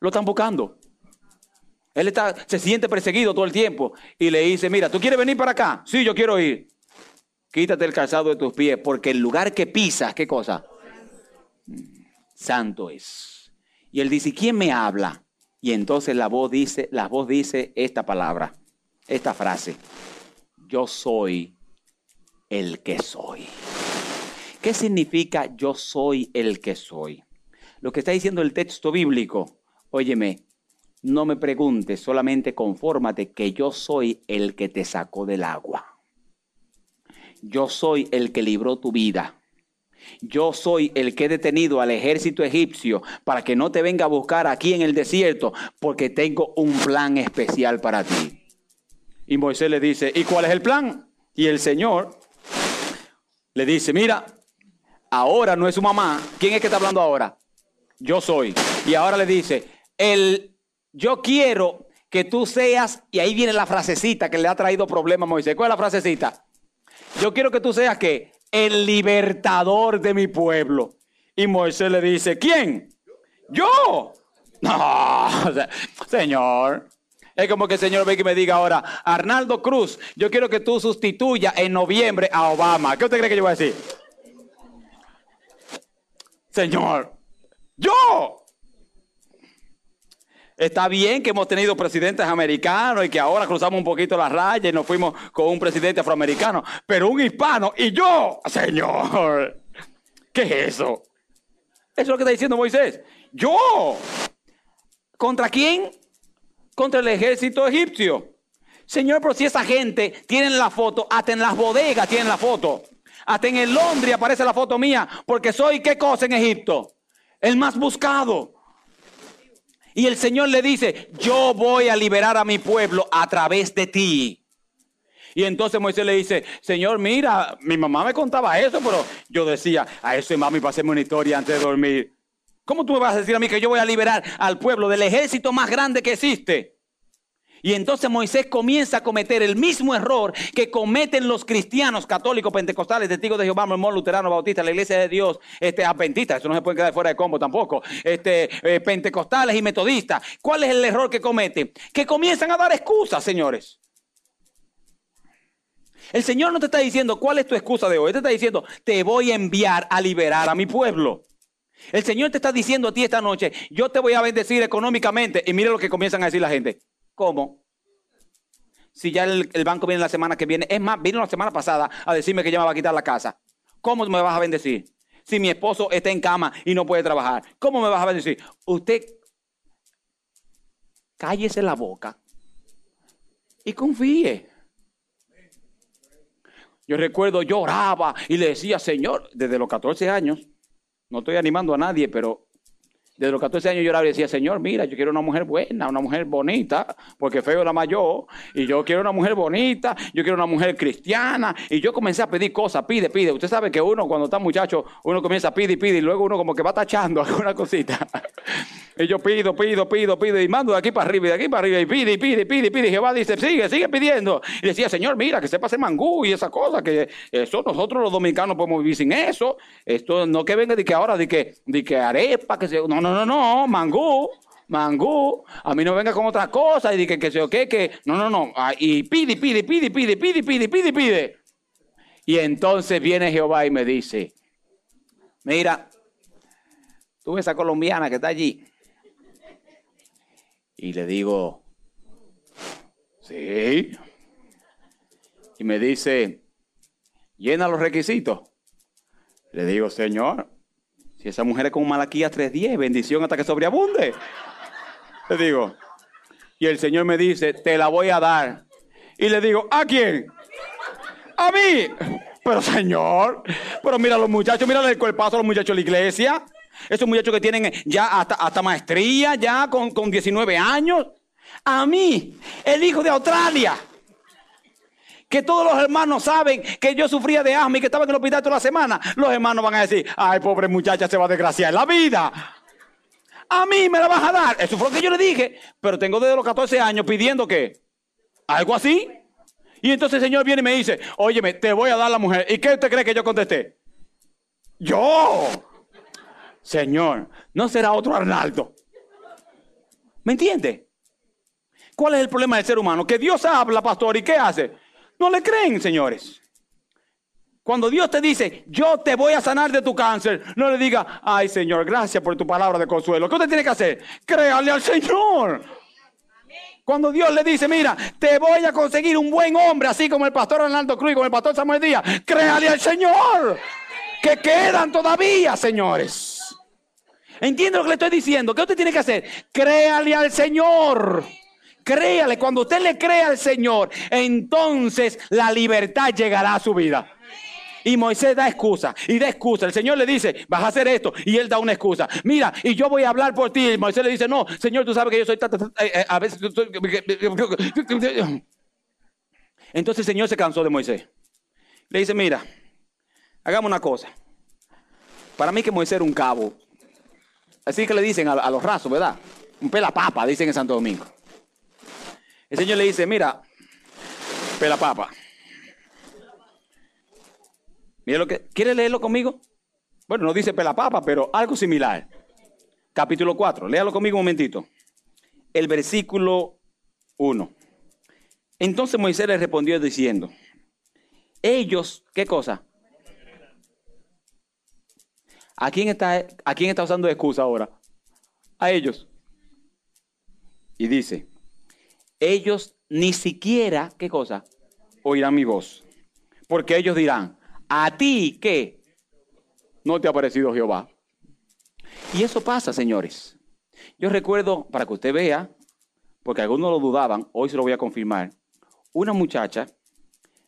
Lo están buscando. Él está, se siente perseguido todo el tiempo y le dice, mira, ¿tú quieres venir para acá? Sí, yo quiero ir. Quítate el calzado de tus pies porque el lugar que pisas, ¿qué cosa? Santo es. Y él dice, ¿quién me habla? Y entonces la voz dice, la voz dice esta palabra, esta frase. Yo soy el que soy. ¿Qué significa yo soy el que soy? Lo que está diciendo el texto bíblico, óyeme, no me preguntes, solamente confórmate que yo soy el que te sacó del agua. Yo soy el que libró tu vida. Yo soy el que he detenido al ejército egipcio para que no te venga a buscar aquí en el desierto, porque tengo un plan especial para ti. Y Moisés le dice, ¿y cuál es el plan? Y el Señor le dice, mira, ahora no es su mamá. ¿Quién es que está hablando ahora? Yo soy. Y ahora le dice, el yo quiero que tú seas, y ahí viene la frasecita que le ha traído problema a Moisés. ¿Cuál es la frasecita? Yo quiero que tú seas que el libertador de mi pueblo. Y Moisés le dice, ¿quién? Yo. No, [laughs] señor. Es como que el señor ve que me diga ahora, Arnaldo Cruz, yo quiero que tú sustituyas en noviembre a Obama. ¿Qué usted cree que yo voy a decir? Señor, yo. Está bien que hemos tenido presidentes americanos y que ahora cruzamos un poquito la raya y nos fuimos con un presidente afroamericano, pero un hispano y yo, señor, ¿qué es eso? Eso es lo que está diciendo Moisés. Yo. ¿Contra quién? Contra el ejército egipcio. Señor, pero si esa gente tiene la foto, hasta en las bodegas tienen la foto. Hasta en el Londres aparece la foto mía, porque soy qué cosa en Egipto? El más buscado. Y el Señor le dice, yo voy a liberar a mi pueblo a través de ti. Y entonces Moisés le dice, Señor, mira, mi mamá me contaba eso, pero yo decía, a eso mami, pasemos una historia antes de dormir. ¿Cómo tú me vas a decir a mí que yo voy a liberar al pueblo del ejército más grande que existe? Y entonces Moisés comienza a cometer el mismo error que cometen los cristianos católicos, pentecostales, testigos de Jehová, mormón, luterano, bautista, la iglesia de Dios, este, adventistas, eso no se puede quedar fuera de combo tampoco, este, eh, pentecostales y metodistas. ¿Cuál es el error que cometen? Que comienzan a dar excusas, señores. El Señor no te está diciendo cuál es tu excusa de hoy, te está diciendo, te voy a enviar a liberar a mi pueblo. El Señor te está diciendo a ti esta noche, yo te voy a bendecir económicamente. Y mire lo que comienzan a decir la gente. ¿Cómo? Si ya el, banco viene la semana que viene. Es más, vino la semana pasada a decirme que ya me va a quitar la casa. ¿Cómo me vas a bendecir? Si mi esposo está en cama y no puede trabajar. ¿Cómo me vas a bendecir? Usted cállese la boca y confíe. Yo recuerdo, yo oraba y le decía, Señor, desde los 14 años, no estoy animando a nadie, pero desde los 14 años yo oraba y decía, Señor, mira, yo quiero una mujer buena, una mujer bonita, porque feo era mayor, y yo quiero una mujer bonita, yo quiero una mujer cristiana, y yo comencé a pedir cosas, pide, pide. Usted sabe que uno cuando está muchacho, uno comienza a pedir y pide, y luego uno como que va tachando [laughs] alguna cosita. [laughs] y yo pido, pido, pido, pido, y mando de aquí para arriba y de aquí para arriba, y pide, y pide, y pide, y pide. Y Jehová dice, sigue, sigue pidiendo. Y decía, Señor, mira, que sepa hacer mangú y esa cosa, que eso nosotros los dominicanos podemos vivir sin eso. Esto no que venga de que ahora, de que, de que arepa, que se... no, no, no, mangú, mangú. A mí no venga con otra cosa y diga que, se o qué, que. No, no, no. Ah, y pide, pide, pide, pide, pide, pide, pide, pide. Y entonces viene Jehová y me dice: Mira, tú esa colombiana que está allí. Y le digo: Sí. Y me dice: Llena los requisitos. Le digo, Señor, si esa mujer es como Malaquías 3.10, bendición hasta que sobreabunde. Le digo, y el Señor me dice, te la voy a dar. Y le digo, ¿a quién? A mí. Pero Señor, pero mira los muchachos, mira el cuerpazo a los muchachos de la iglesia. Esos muchachos que tienen ya hasta, hasta maestría, ya con, con 19 años. A mí, el hijo de Australia que todos los hermanos saben que yo sufría de asma y que estaba en el hospital toda la semana, los hermanos van a decir, ay, pobre muchacha, se va a desgraciar la vida. A mí me la vas a dar. Eso fue lo que yo le dije. Pero tengo desde los 14 años pidiendo que algo así. Y entonces el Señor viene y me dice, óyeme, te voy a dar la mujer. ¿Y qué usted cree que yo contesté? Yo. Señor, no será otro Arnaldo. ¿Me entiende? ¿Cuál es el problema del ser humano? Que Dios habla, pastor, ¿y qué hace? No le creen, señores. Cuando Dios te dice, yo te voy a sanar de tu cáncer, no le diga, ay Señor, gracias por tu palabra de consuelo. ¿Qué usted tiene que hacer? Créale al Señor. Cuando Dios le dice, mira, te voy a conseguir un buen hombre, así como el pastor Arnaldo Cruz, como el pastor Samuel Díaz, créale al Señor. Que quedan todavía, señores. ¿Entiende lo que le estoy diciendo? ¿Qué usted tiene que hacer? Créale al Señor. Créale, cuando usted le crea al Señor, entonces la libertad llegará a su vida. Y Moisés da excusa y da excusa. El Señor le dice, vas a hacer esto. Y él da una excusa. Mira, y yo voy a hablar por ti. Y Moisés le dice, no, Señor, tú sabes que yo soy... Eh, a veces... [laughs] Entonces el Señor se cansó de Moisés. Le dice, mira, hagamos una cosa. Para mí que Moisés era un cabo. Así que le dicen a, los rasos, ¿verdad? Un pela papa, dicen en Santo Domingo. El Señor le dice, mira, pela papa. Mira lo que, ¿quiere leerlo conmigo? Bueno, no dice pela papa, pero algo similar. capítulo 4. Léalo conmigo un momentito. El versículo 1. Entonces Moisés le respondió diciendo, ellos, ¿qué cosa? ¿A quién está, a quién está usando excusa ahora? A ellos. Y dice, ellos ni siquiera, ¿qué cosa? Oirán mi voz. Porque ellos dirán, a ti, ¿qué? No te ha parecido Jehová. Y eso pasa, señores. Yo recuerdo, para que usted vea, porque algunos lo dudaban, hoy se lo voy a confirmar, una muchacha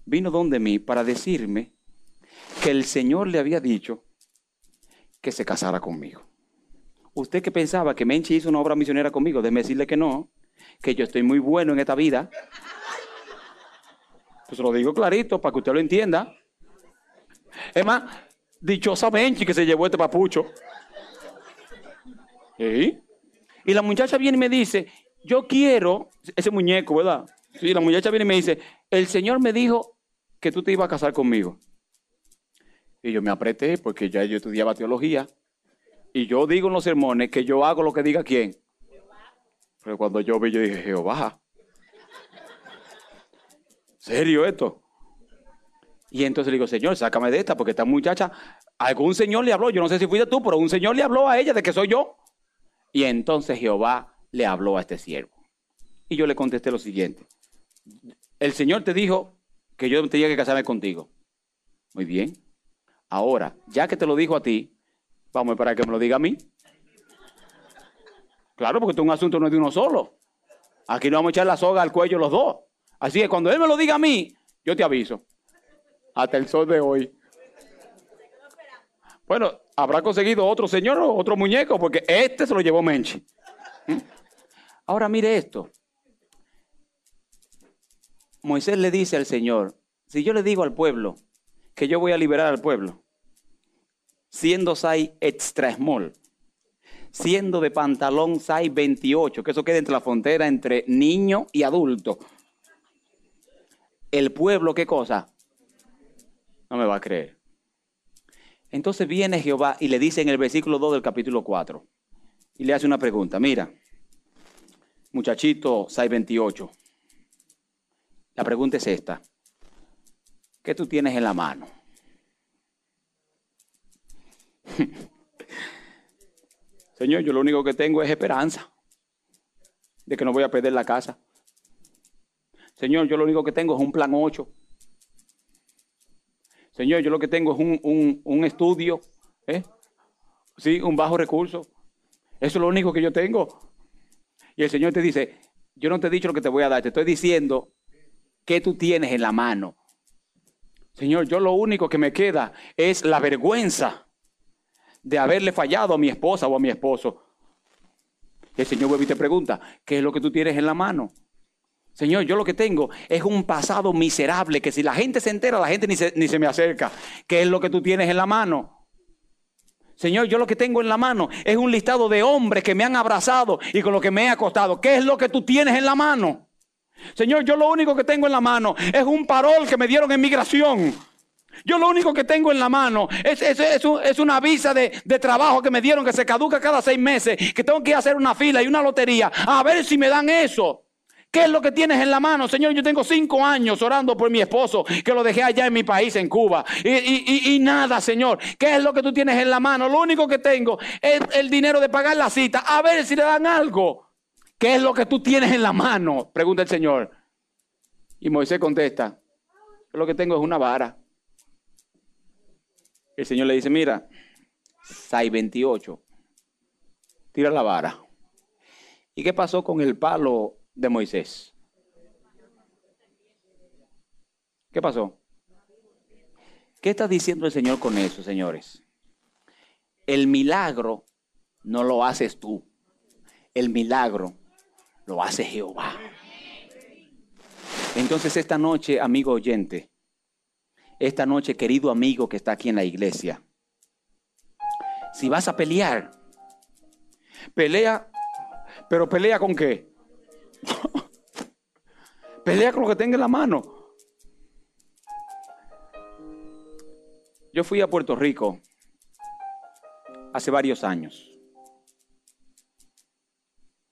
vino donde mí para decirme que el Señor le había dicho que se casara conmigo. Usted que pensaba que Menchi hizo una obra misionera conmigo, déjeme decirle que no, que yo estoy muy bueno en esta vida. Pues lo digo clarito para que usted lo entienda. Es más, dichosa Menchi que se llevó este papucho. Y la muchacha viene y me dice, yo quiero, ese muñeco, ¿verdad? Sí, la muchacha viene y me dice, el Señor me dijo que tú te ibas a casar conmigo. Y yo me apreté porque ya yo estudiaba teología. Y yo digo en los sermones que yo hago lo que diga quién. Pero cuando yo vi, yo dije, Jehová. ¿Serio esto? Y entonces le digo, Señor, sácame de esta, porque esta muchacha, algún Señor le habló, yo no sé si fuiste tú, pero un Señor le habló a ella de que soy yo. Y entonces Jehová le habló a este siervo. Y yo le contesté lo siguiente. El Señor te dijo que yo tenía que casarme contigo. Muy bien. Ahora, ya que te lo dijo a ti, vamos a esperar que me lo diga a mí. Claro, porque esto es un asunto no es de uno solo. Aquí no vamos a echar la soga al cuello los dos. Así que cuando Él me lo diga a mí, yo te aviso. Hasta el sol de hoy. Bueno, habrá conseguido otro señor o otro muñeco, porque este se lo llevó Menchi. ¿Mm? Ahora mire esto. Moisés le dice al Señor, si yo le digo al pueblo que yo voy a liberar al pueblo, siendo size extra small, siendo de pantalón size 28, que eso queda entre la frontera entre niño y adulto, el pueblo, ¿qué cosa? No me va a creer. Entonces viene Jehová y le dice en el versículo 2 del capítulo 4, y le hace una pregunta, mira, muchachito 628, la pregunta es esta, ¿qué tú tienes en la mano? [laughs] Señor, yo lo único que tengo es esperanza de que no voy a perder la casa. Señor, yo lo único que tengo es un plan 8. Señor, yo lo que tengo es un, estudio, ¿eh? Sí, un bajo recurso. Eso es lo único que yo tengo. Y el Señor te dice, yo no te he dicho lo que te voy a dar, te estoy diciendo que tú tienes en la mano. Señor, yo lo único que me queda es la vergüenza de haberle fallado a mi esposa o a mi esposo. el Señor vuelve y te pregunta, ¿qué es lo que tú tienes en la mano? Señor, yo lo que tengo es un pasado miserable que si la gente se entera, la gente ni se, ni se me acerca. ¿Qué es lo que tú tienes en la mano? Señor, yo lo que tengo en la mano es un listado de hombres que me han abrazado y con lo que me he acostado. ¿Qué es lo que tú tienes en la mano? Señor, yo lo único que tengo en la mano es un parol que me dieron en migración. Yo lo único que tengo en la mano es, es, una visa de, de, trabajo que me dieron que se caduca cada seis meses, que tengo que ir a hacer una fila y una lotería a ver si me dan eso. ¿Qué es lo que tienes en la mano? Señor, yo tengo cinco años orando por mi esposo, que lo dejé allá en mi país, en Cuba. Y, nada, Señor. ¿Qué es lo que tú tienes en la mano? Lo único que tengo es el dinero de pagar la cita. A ver si le dan algo. ¿Qué es lo que tú tienes en la mano? Pregunta el Señor. Y Moisés contesta, lo que tengo es una vara. El Señor le dice, mira, 628, tira la vara. ¿Y qué pasó con el palo de Moisés. ¿Qué pasó? ¿Qué está diciendo el Señor con eso, señores? El milagro no lo haces tú. El milagro lo hace Jehová. Entonces esta noche, amigo oyente, esta noche, querido amigo que está aquí en la iglesia, si vas a pelear, pelea, pero pelea con qué? [laughs] Pelea con lo que tenga en la mano. Yo fui a Puerto Rico hace varios años.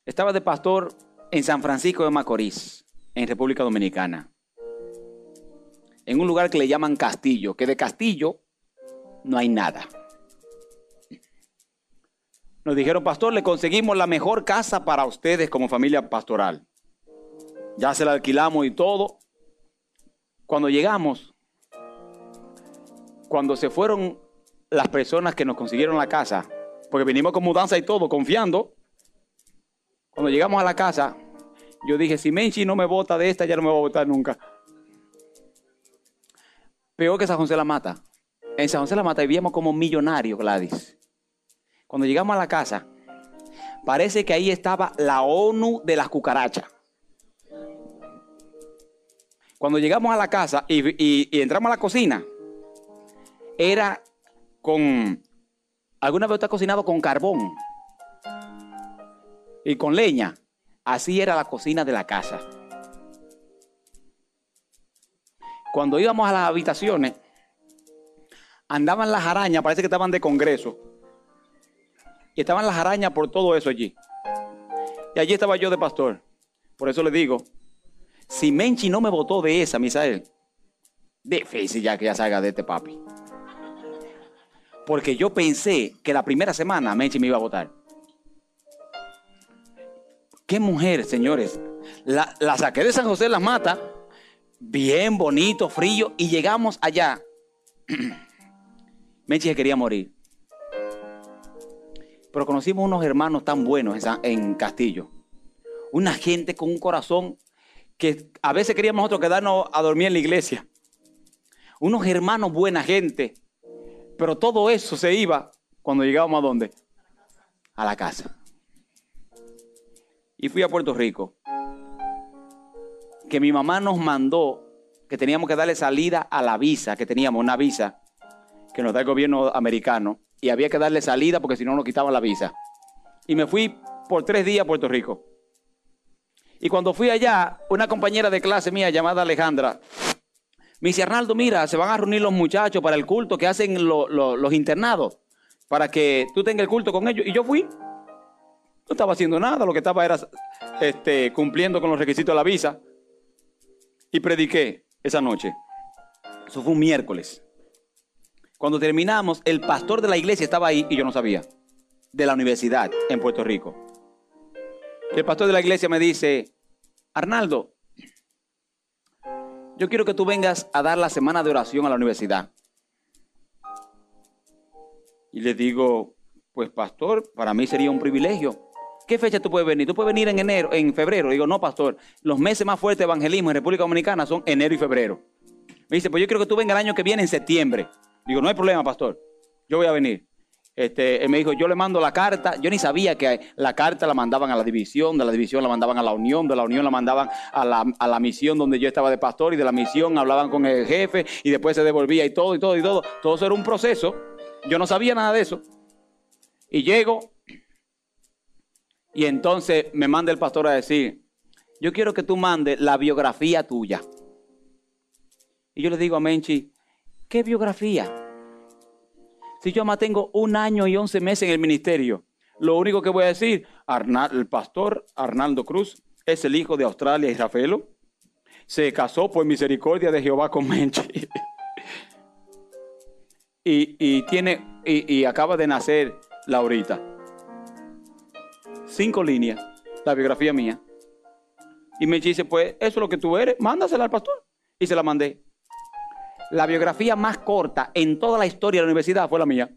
Estaba de pastor en San Francisco de Macorís, en República Dominicana. En un lugar que le llaman Castillo, que de Castillo no hay nada. Nos dijeron, pastor, le conseguimos la mejor casa para ustedes como familia pastoral. Ya se la alquilamos y todo. Cuando llegamos, cuando se fueron las personas que nos consiguieron la casa, porque vinimos con mudanza y todo, confiando, cuando llegamos a la casa, yo dije, si Menchi no me vota de esta, ya no me va a votar nunca. Peor que San José la Mata. En San José la Mata vivíamos como millonarios, Gladys. Cuando llegamos a la casa, parece que ahí estaba la ONU de las cucarachas. Cuando llegamos a la casa y, entramos a la cocina, era con... ¿Alguna vez está cocinado con carbón? Y con leña. Así era la cocina de la casa. Cuando íbamos a las habitaciones, andaban las arañas, parece que estaban de congreso. Y estaban las arañas por todo eso allí. Y allí estaba yo de pastor. Por eso le digo, si Menchi no me votó de esa, Misael, difícil ya que ya salga de este papi. Porque yo pensé que la primera semana Menchi me iba a votar. Qué mujer, señores. La, la saqué de San José de las Matas, bien bonito, frío, y llegamos allá. [clears throat] Menchi se quería morir. Pero conocimos unos hermanos tan buenos en, Castillo. Una gente con un corazón que a veces queríamos nosotros quedarnos a dormir en la iglesia. Unos hermanos buena gente. Pero todo eso se iba cuando llegábamos a dónde? A la casa. Y fui a Puerto Rico. Que mi mamá nos mandó que teníamos que darle salida a la visa, que teníamos una visa que nos da el gobierno americano y había que darle salida porque si no nos quitaban la visa. Y me fui por tres días a Puerto Rico. Y cuando fui allá, una compañera de clase mía llamada Alejandra me dice, Arnaldo, mira, se van a reunir los muchachos para el culto que hacen los internados, para que tú tengas el culto con ellos. Y yo fui. No estaba haciendo nada, lo que estaba era este, cumpliendo con los requisitos de la visa. Y prediqué esa noche. Eso fue un miércoles. Cuando terminamos, el pastor de la iglesia estaba ahí y yo no sabía, de la universidad en Puerto Rico. El pastor de la iglesia me dice, Arnaldo, yo quiero que tú vengas a dar la semana de oración a la universidad. Y le digo, pues pastor, para mí sería un privilegio. ¿Qué fecha tú puedes venir? Tú puedes venir en enero, en febrero. digo, no, pastor, los meses más fuertes de evangelismo en República Dominicana son enero y febrero. Me dice, pues yo quiero que tú vengas el año que viene en septiembre. Digo, no hay problema, pastor. Yo voy a venir. Este, él me dijo, yo le mando la carta. Yo ni sabía que la carta la mandaban a la división, de la división la mandaban a la unión, de la unión la mandaban a la, a la misión donde yo estaba de pastor y de la misión hablaban con el jefe y después se devolvía y todo y todo y todo. Todo eso era un proceso. Yo no sabía nada de eso. Y llego y entonces me manda el pastor a decir, yo quiero que tú mandes la biografía tuya. Y yo le digo a Menchi, ¿Qué biografía? Si yo más tengo un año y once meses en el ministerio, lo único que voy a decir, el pastor Arnaldo Cruz es el hijo de Australia y Rafaelo. Se casó por misericordia de Jehová con Menchi. [laughs] y, tiene, y, acaba de nacer Laurita. Cinco líneas, la biografía mía. Y Menchi dice, pues eso es lo que tú eres, mándasela al pastor. Y se la mandé la biografía más corta en toda la historia de la universidad fue la mía.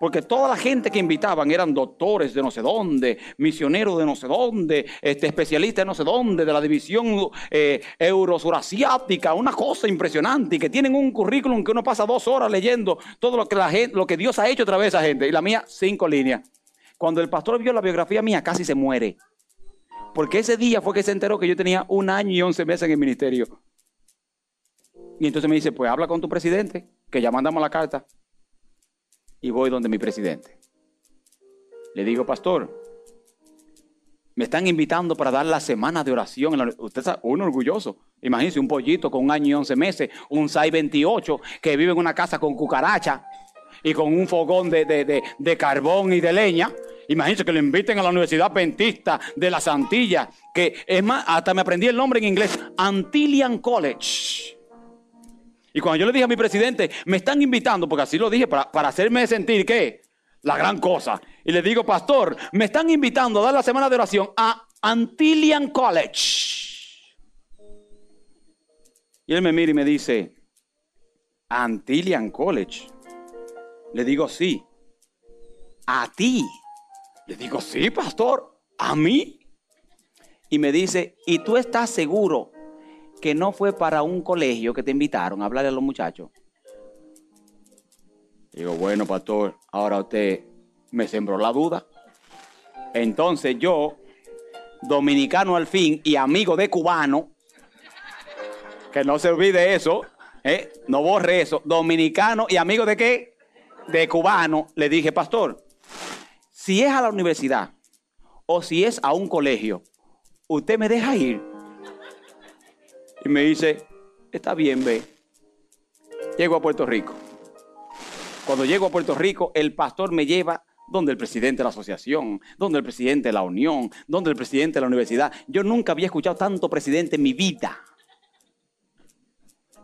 Porque toda la gente que invitaban eran doctores de no sé dónde, misioneros de no sé dónde, este, especialistas de no sé dónde, de la división eh, eurosurasiática, una cosa impresionante, y que tienen un currículum que uno pasa dos horas leyendo todo lo que, la gente, lo que Dios ha hecho a través de esa gente. Y la mía, cinco líneas. Cuando el pastor vio la biografía mía, casi se muere. Porque ese día fue que se enteró que yo tenía un año y once meses en el ministerio. Y entonces me dice, pues habla con tu presidente, que ya mandamos la carta. Y voy donde mi presidente. Le digo, pastor, me están invitando para dar la semana de oración. Usted es un orgulloso. Imagínese un pollito con un año y once meses, un 628 que vive en una casa con cucaracha y con un fogón de, de, carbón y de leña. Imagínense que lo inviten a la Universidad Pentista de las Antillas, que es más, hasta me aprendí el nombre en inglés, Antillian College. Y cuando yo le dije a mi presidente, me están invitando, porque así lo dije, para, para hacerme sentir que la gran cosa. Y le digo, pastor, me están invitando a dar la semana de oración a Antillian College. Y él me mira y me dice, Antillian College. Le digo, sí. A ti. Le digo, sí, pastor. A mí. Y me dice, ¿y tú estás seguro que no fue para un colegio que te invitaron a hablarle a los muchachos? Digo, bueno, pastor, ahora usted me sembró la duda. Entonces yo, dominicano al fin y amigo de cubano, que no se olvide eso, ¿eh? no borre eso, dominicano y amigo de qué? De cubano, le dije, pastor, si es a la universidad o si es a un colegio, usted me deja ir. Y me dice, está bien, ve. Llego a Puerto Rico. Cuando llego a Puerto Rico, el pastor me lleva donde el presidente de la asociación, donde el presidente de la unión, donde el presidente de la universidad. Yo nunca había escuchado tanto presidente en mi vida.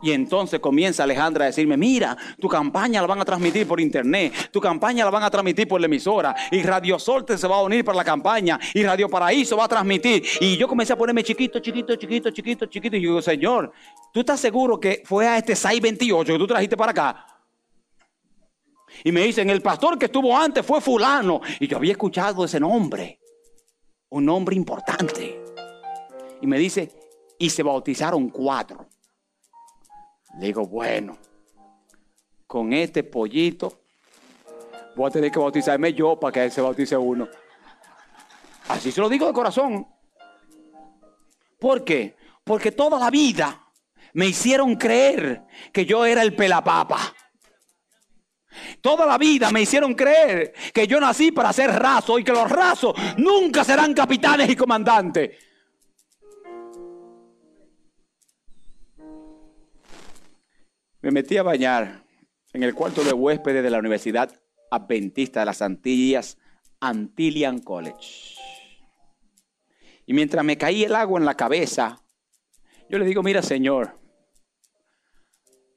Y entonces comienza Alejandra a decirme, mira, tu campaña la van a transmitir por internet, tu campaña la van a transmitir por la emisora, y Radio Solte se va a unir para la campaña, y Radio Paraíso va a transmitir. Y yo comencé a ponerme chiquito, chiquito, chiquito, chiquito, chiquito, y yo digo, Señor, ¿tú estás seguro que fue a este 628 que tú trajiste para acá? Y me dicen, el pastor que estuvo antes fue fulano. Y yo había escuchado ese nombre, un nombre importante. Y me dice, y se bautizaron cuatro. Le digo, bueno, con este pollito voy a tener que bautizarme yo para que él se bautice uno. Así se lo digo de corazón. ¿Por qué? Porque toda la vida me hicieron creer que yo era el pelapapa. Toda la vida me hicieron creer que yo nací para ser raso y que los rasos nunca serán capitanes y comandantes. Me metí a bañar en el cuarto de huéspedes de la Universidad Adventista de las Antillas, Antillian College. Y mientras me caía el agua en la cabeza, yo le digo, mira Señor,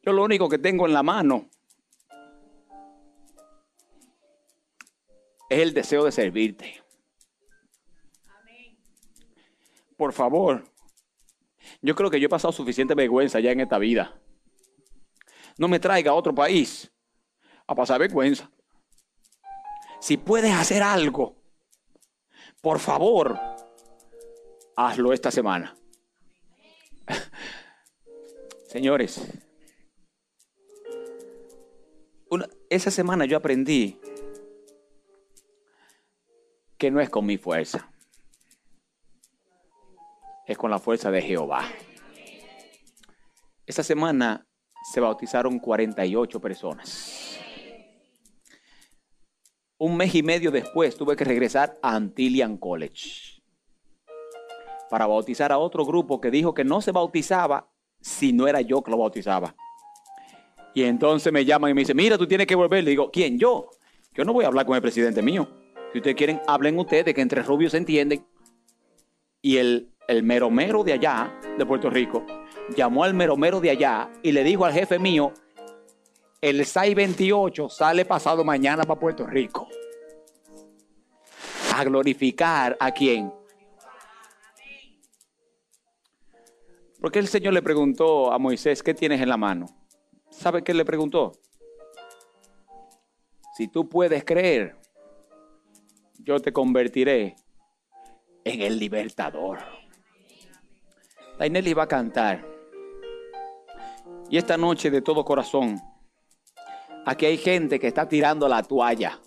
yo lo único que tengo en la mano es el deseo de servirte. Por favor, yo creo que yo he pasado suficiente vergüenza ya en esta vida. No me traiga a otro país a pasar vergüenza. Si puedes hacer algo, por favor, hazlo esta semana. [laughs] Señores, esa semana yo aprendí que no es con mi fuerza, es con la fuerza de Jehová. Esta semana se bautizaron 48 personas. Un mes y medio después tuve que regresar a Antillian College para bautizar a otro grupo que dijo que no se bautizaba si no era yo que lo bautizaba. Y entonces me llaman y me dicen, mira, tú tienes que volver. Le digo, ¿quién? Yo. Yo no voy a hablar con el presidente mío. Si ustedes quieren, hablen ustedes, que entre rubios se entienden. Y el, el mero mero de allá, de Puerto Rico, llamó al meromero de allá y le dijo al jefe mío, el 628 sale pasado mañana para Puerto Rico. A glorificar a quién. Porque el Señor le preguntó a Moisés, ¿qué tienes en la mano? ¿Sabe qué le preguntó? Si tú puedes creer, yo te convertiré en el libertador. Dainelli va a cantar. Y esta noche de todo corazón, aquí hay gente que está tirando la toalla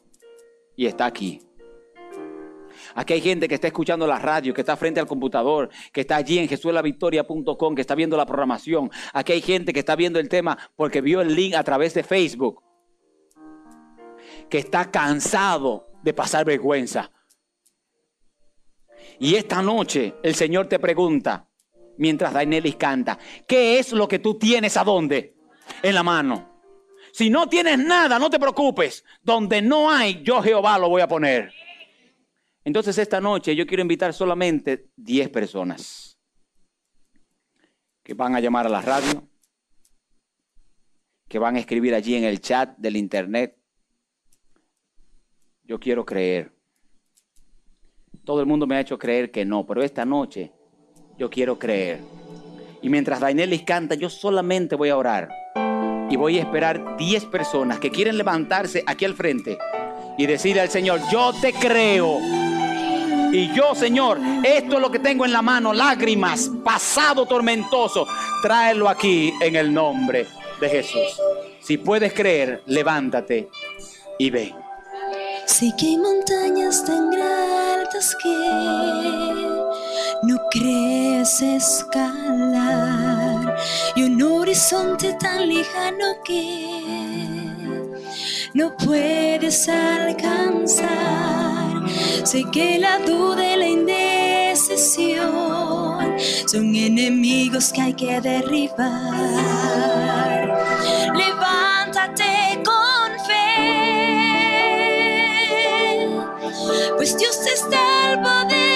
y está aquí. Aquí hay gente que está escuchando la radio, que está frente al computador, que está allí en jesuelavictoria.com, que está viendo la programación. Aquí hay gente que está viendo el tema porque vio el link a través de Facebook, que está cansado de pasar vergüenza. Y esta noche el Señor te pregunta, mientras Dainelis canta. ¿Qué es lo que tú tienes a dónde? En la mano. Si no tienes nada, no te preocupes. Donde no hay, yo Jehová lo voy a poner. Entonces esta noche yo quiero invitar solamente 10 personas que van a llamar a la radio, que van a escribir allí en el chat del internet. Yo quiero creer. Todo el mundo me ha hecho creer que no, pero esta noche yo quiero creer. Y mientras Dainelis canta, yo solamente voy a orar. Y voy a esperar 10 personas que quieren levantarse aquí al frente y decirle al Señor, yo te creo. Y yo, Señor, esto es lo que tengo en la mano, lágrimas, pasado tormentoso. Tráelo aquí en el nombre de Jesús. Si puedes creer, levántate y ven. Sé que hay montañas tan que no crees escalar y un horizonte tan lejano que no puedes alcanzar. Sé que la duda y la indecisión son enemigos que hay que derribar. Levántate con fe, pues Dios está al poder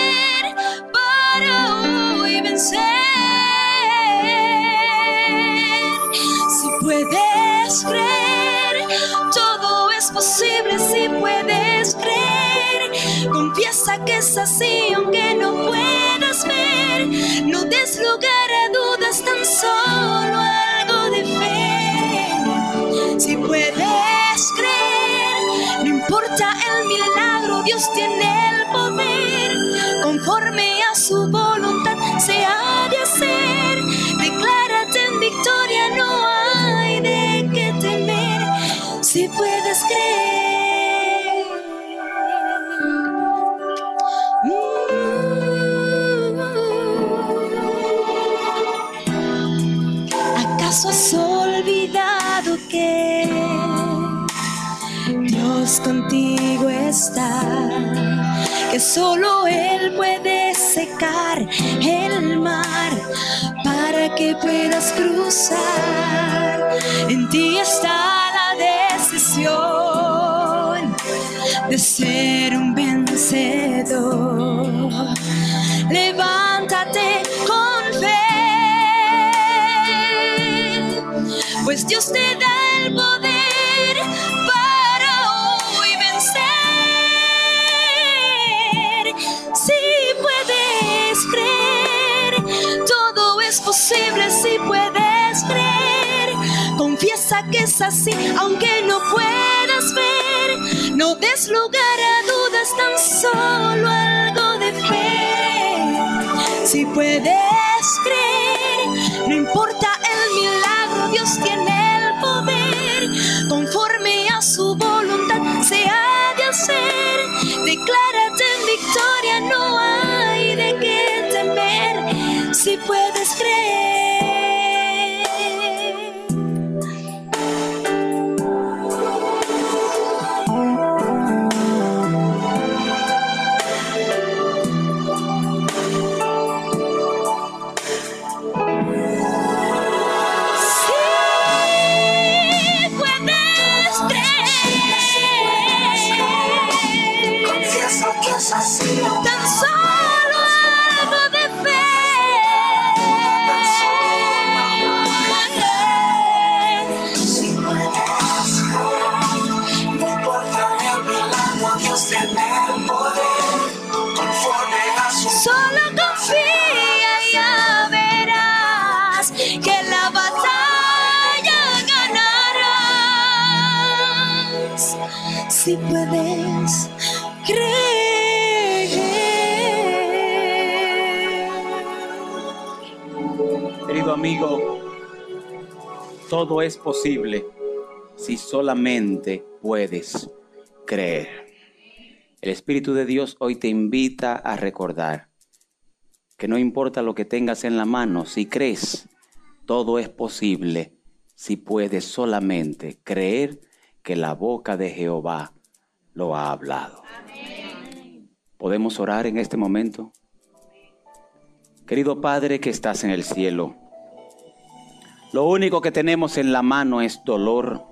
vencer. Si puedes creer, todo es posible si puedes creer. Confiesa que es así aunque no puedas ver. No des lugar a dudas, tan solo algo de fe. Si puedes creer, no importa el milagro, Dios tiene el poder. Conforme a su voluntad victoria, no hay de qué temer. Si puedes creer. ¿Acaso has olvidado que Dios contigo está? Que solo que es así, aunque no puedas ver. No des lugar a dudas, tan solo algo de fe. Si puedes creer, todo es posible si solamente puedes creer. El Espíritu de Dios hoy te invita a recordar que no importa lo que tengas en la mano, si crees, todo es posible si puedes solamente creer que la boca de Jehová lo ha hablado. ¿Podemos orar en este momento? Querido Padre que estás en el cielo, lo único que tenemos en la mano es dolor.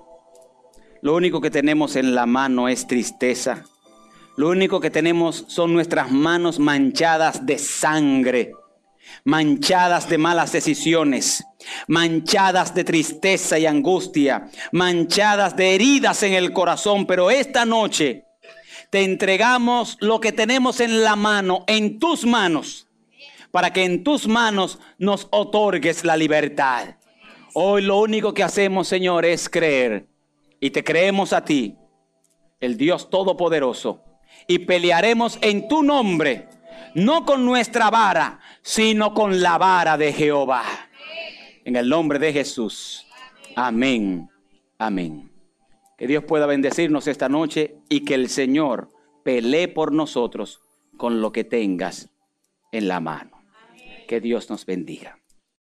Lo único que tenemos en la mano es tristeza. Lo único que tenemos son nuestras manos manchadas de sangre, manchadas de malas decisiones, manchadas de tristeza y angustia, manchadas de heridas en el corazón. Pero esta noche te entregamos lo que tenemos en la mano, en tus manos, para que en tus manos nos otorgues la libertad. Hoy lo único que hacemos, Señor, es creer. Y te creemos a ti, el Dios Todopoderoso. Y pelearemos en tu nombre, no con nuestra vara, sino con la vara de Jehová. En el nombre de Jesús. Amén. Amén. Que Dios pueda bendecirnos esta noche y que el Señor pelee por nosotros con lo que tengas en la mano. Que Dios nos bendiga.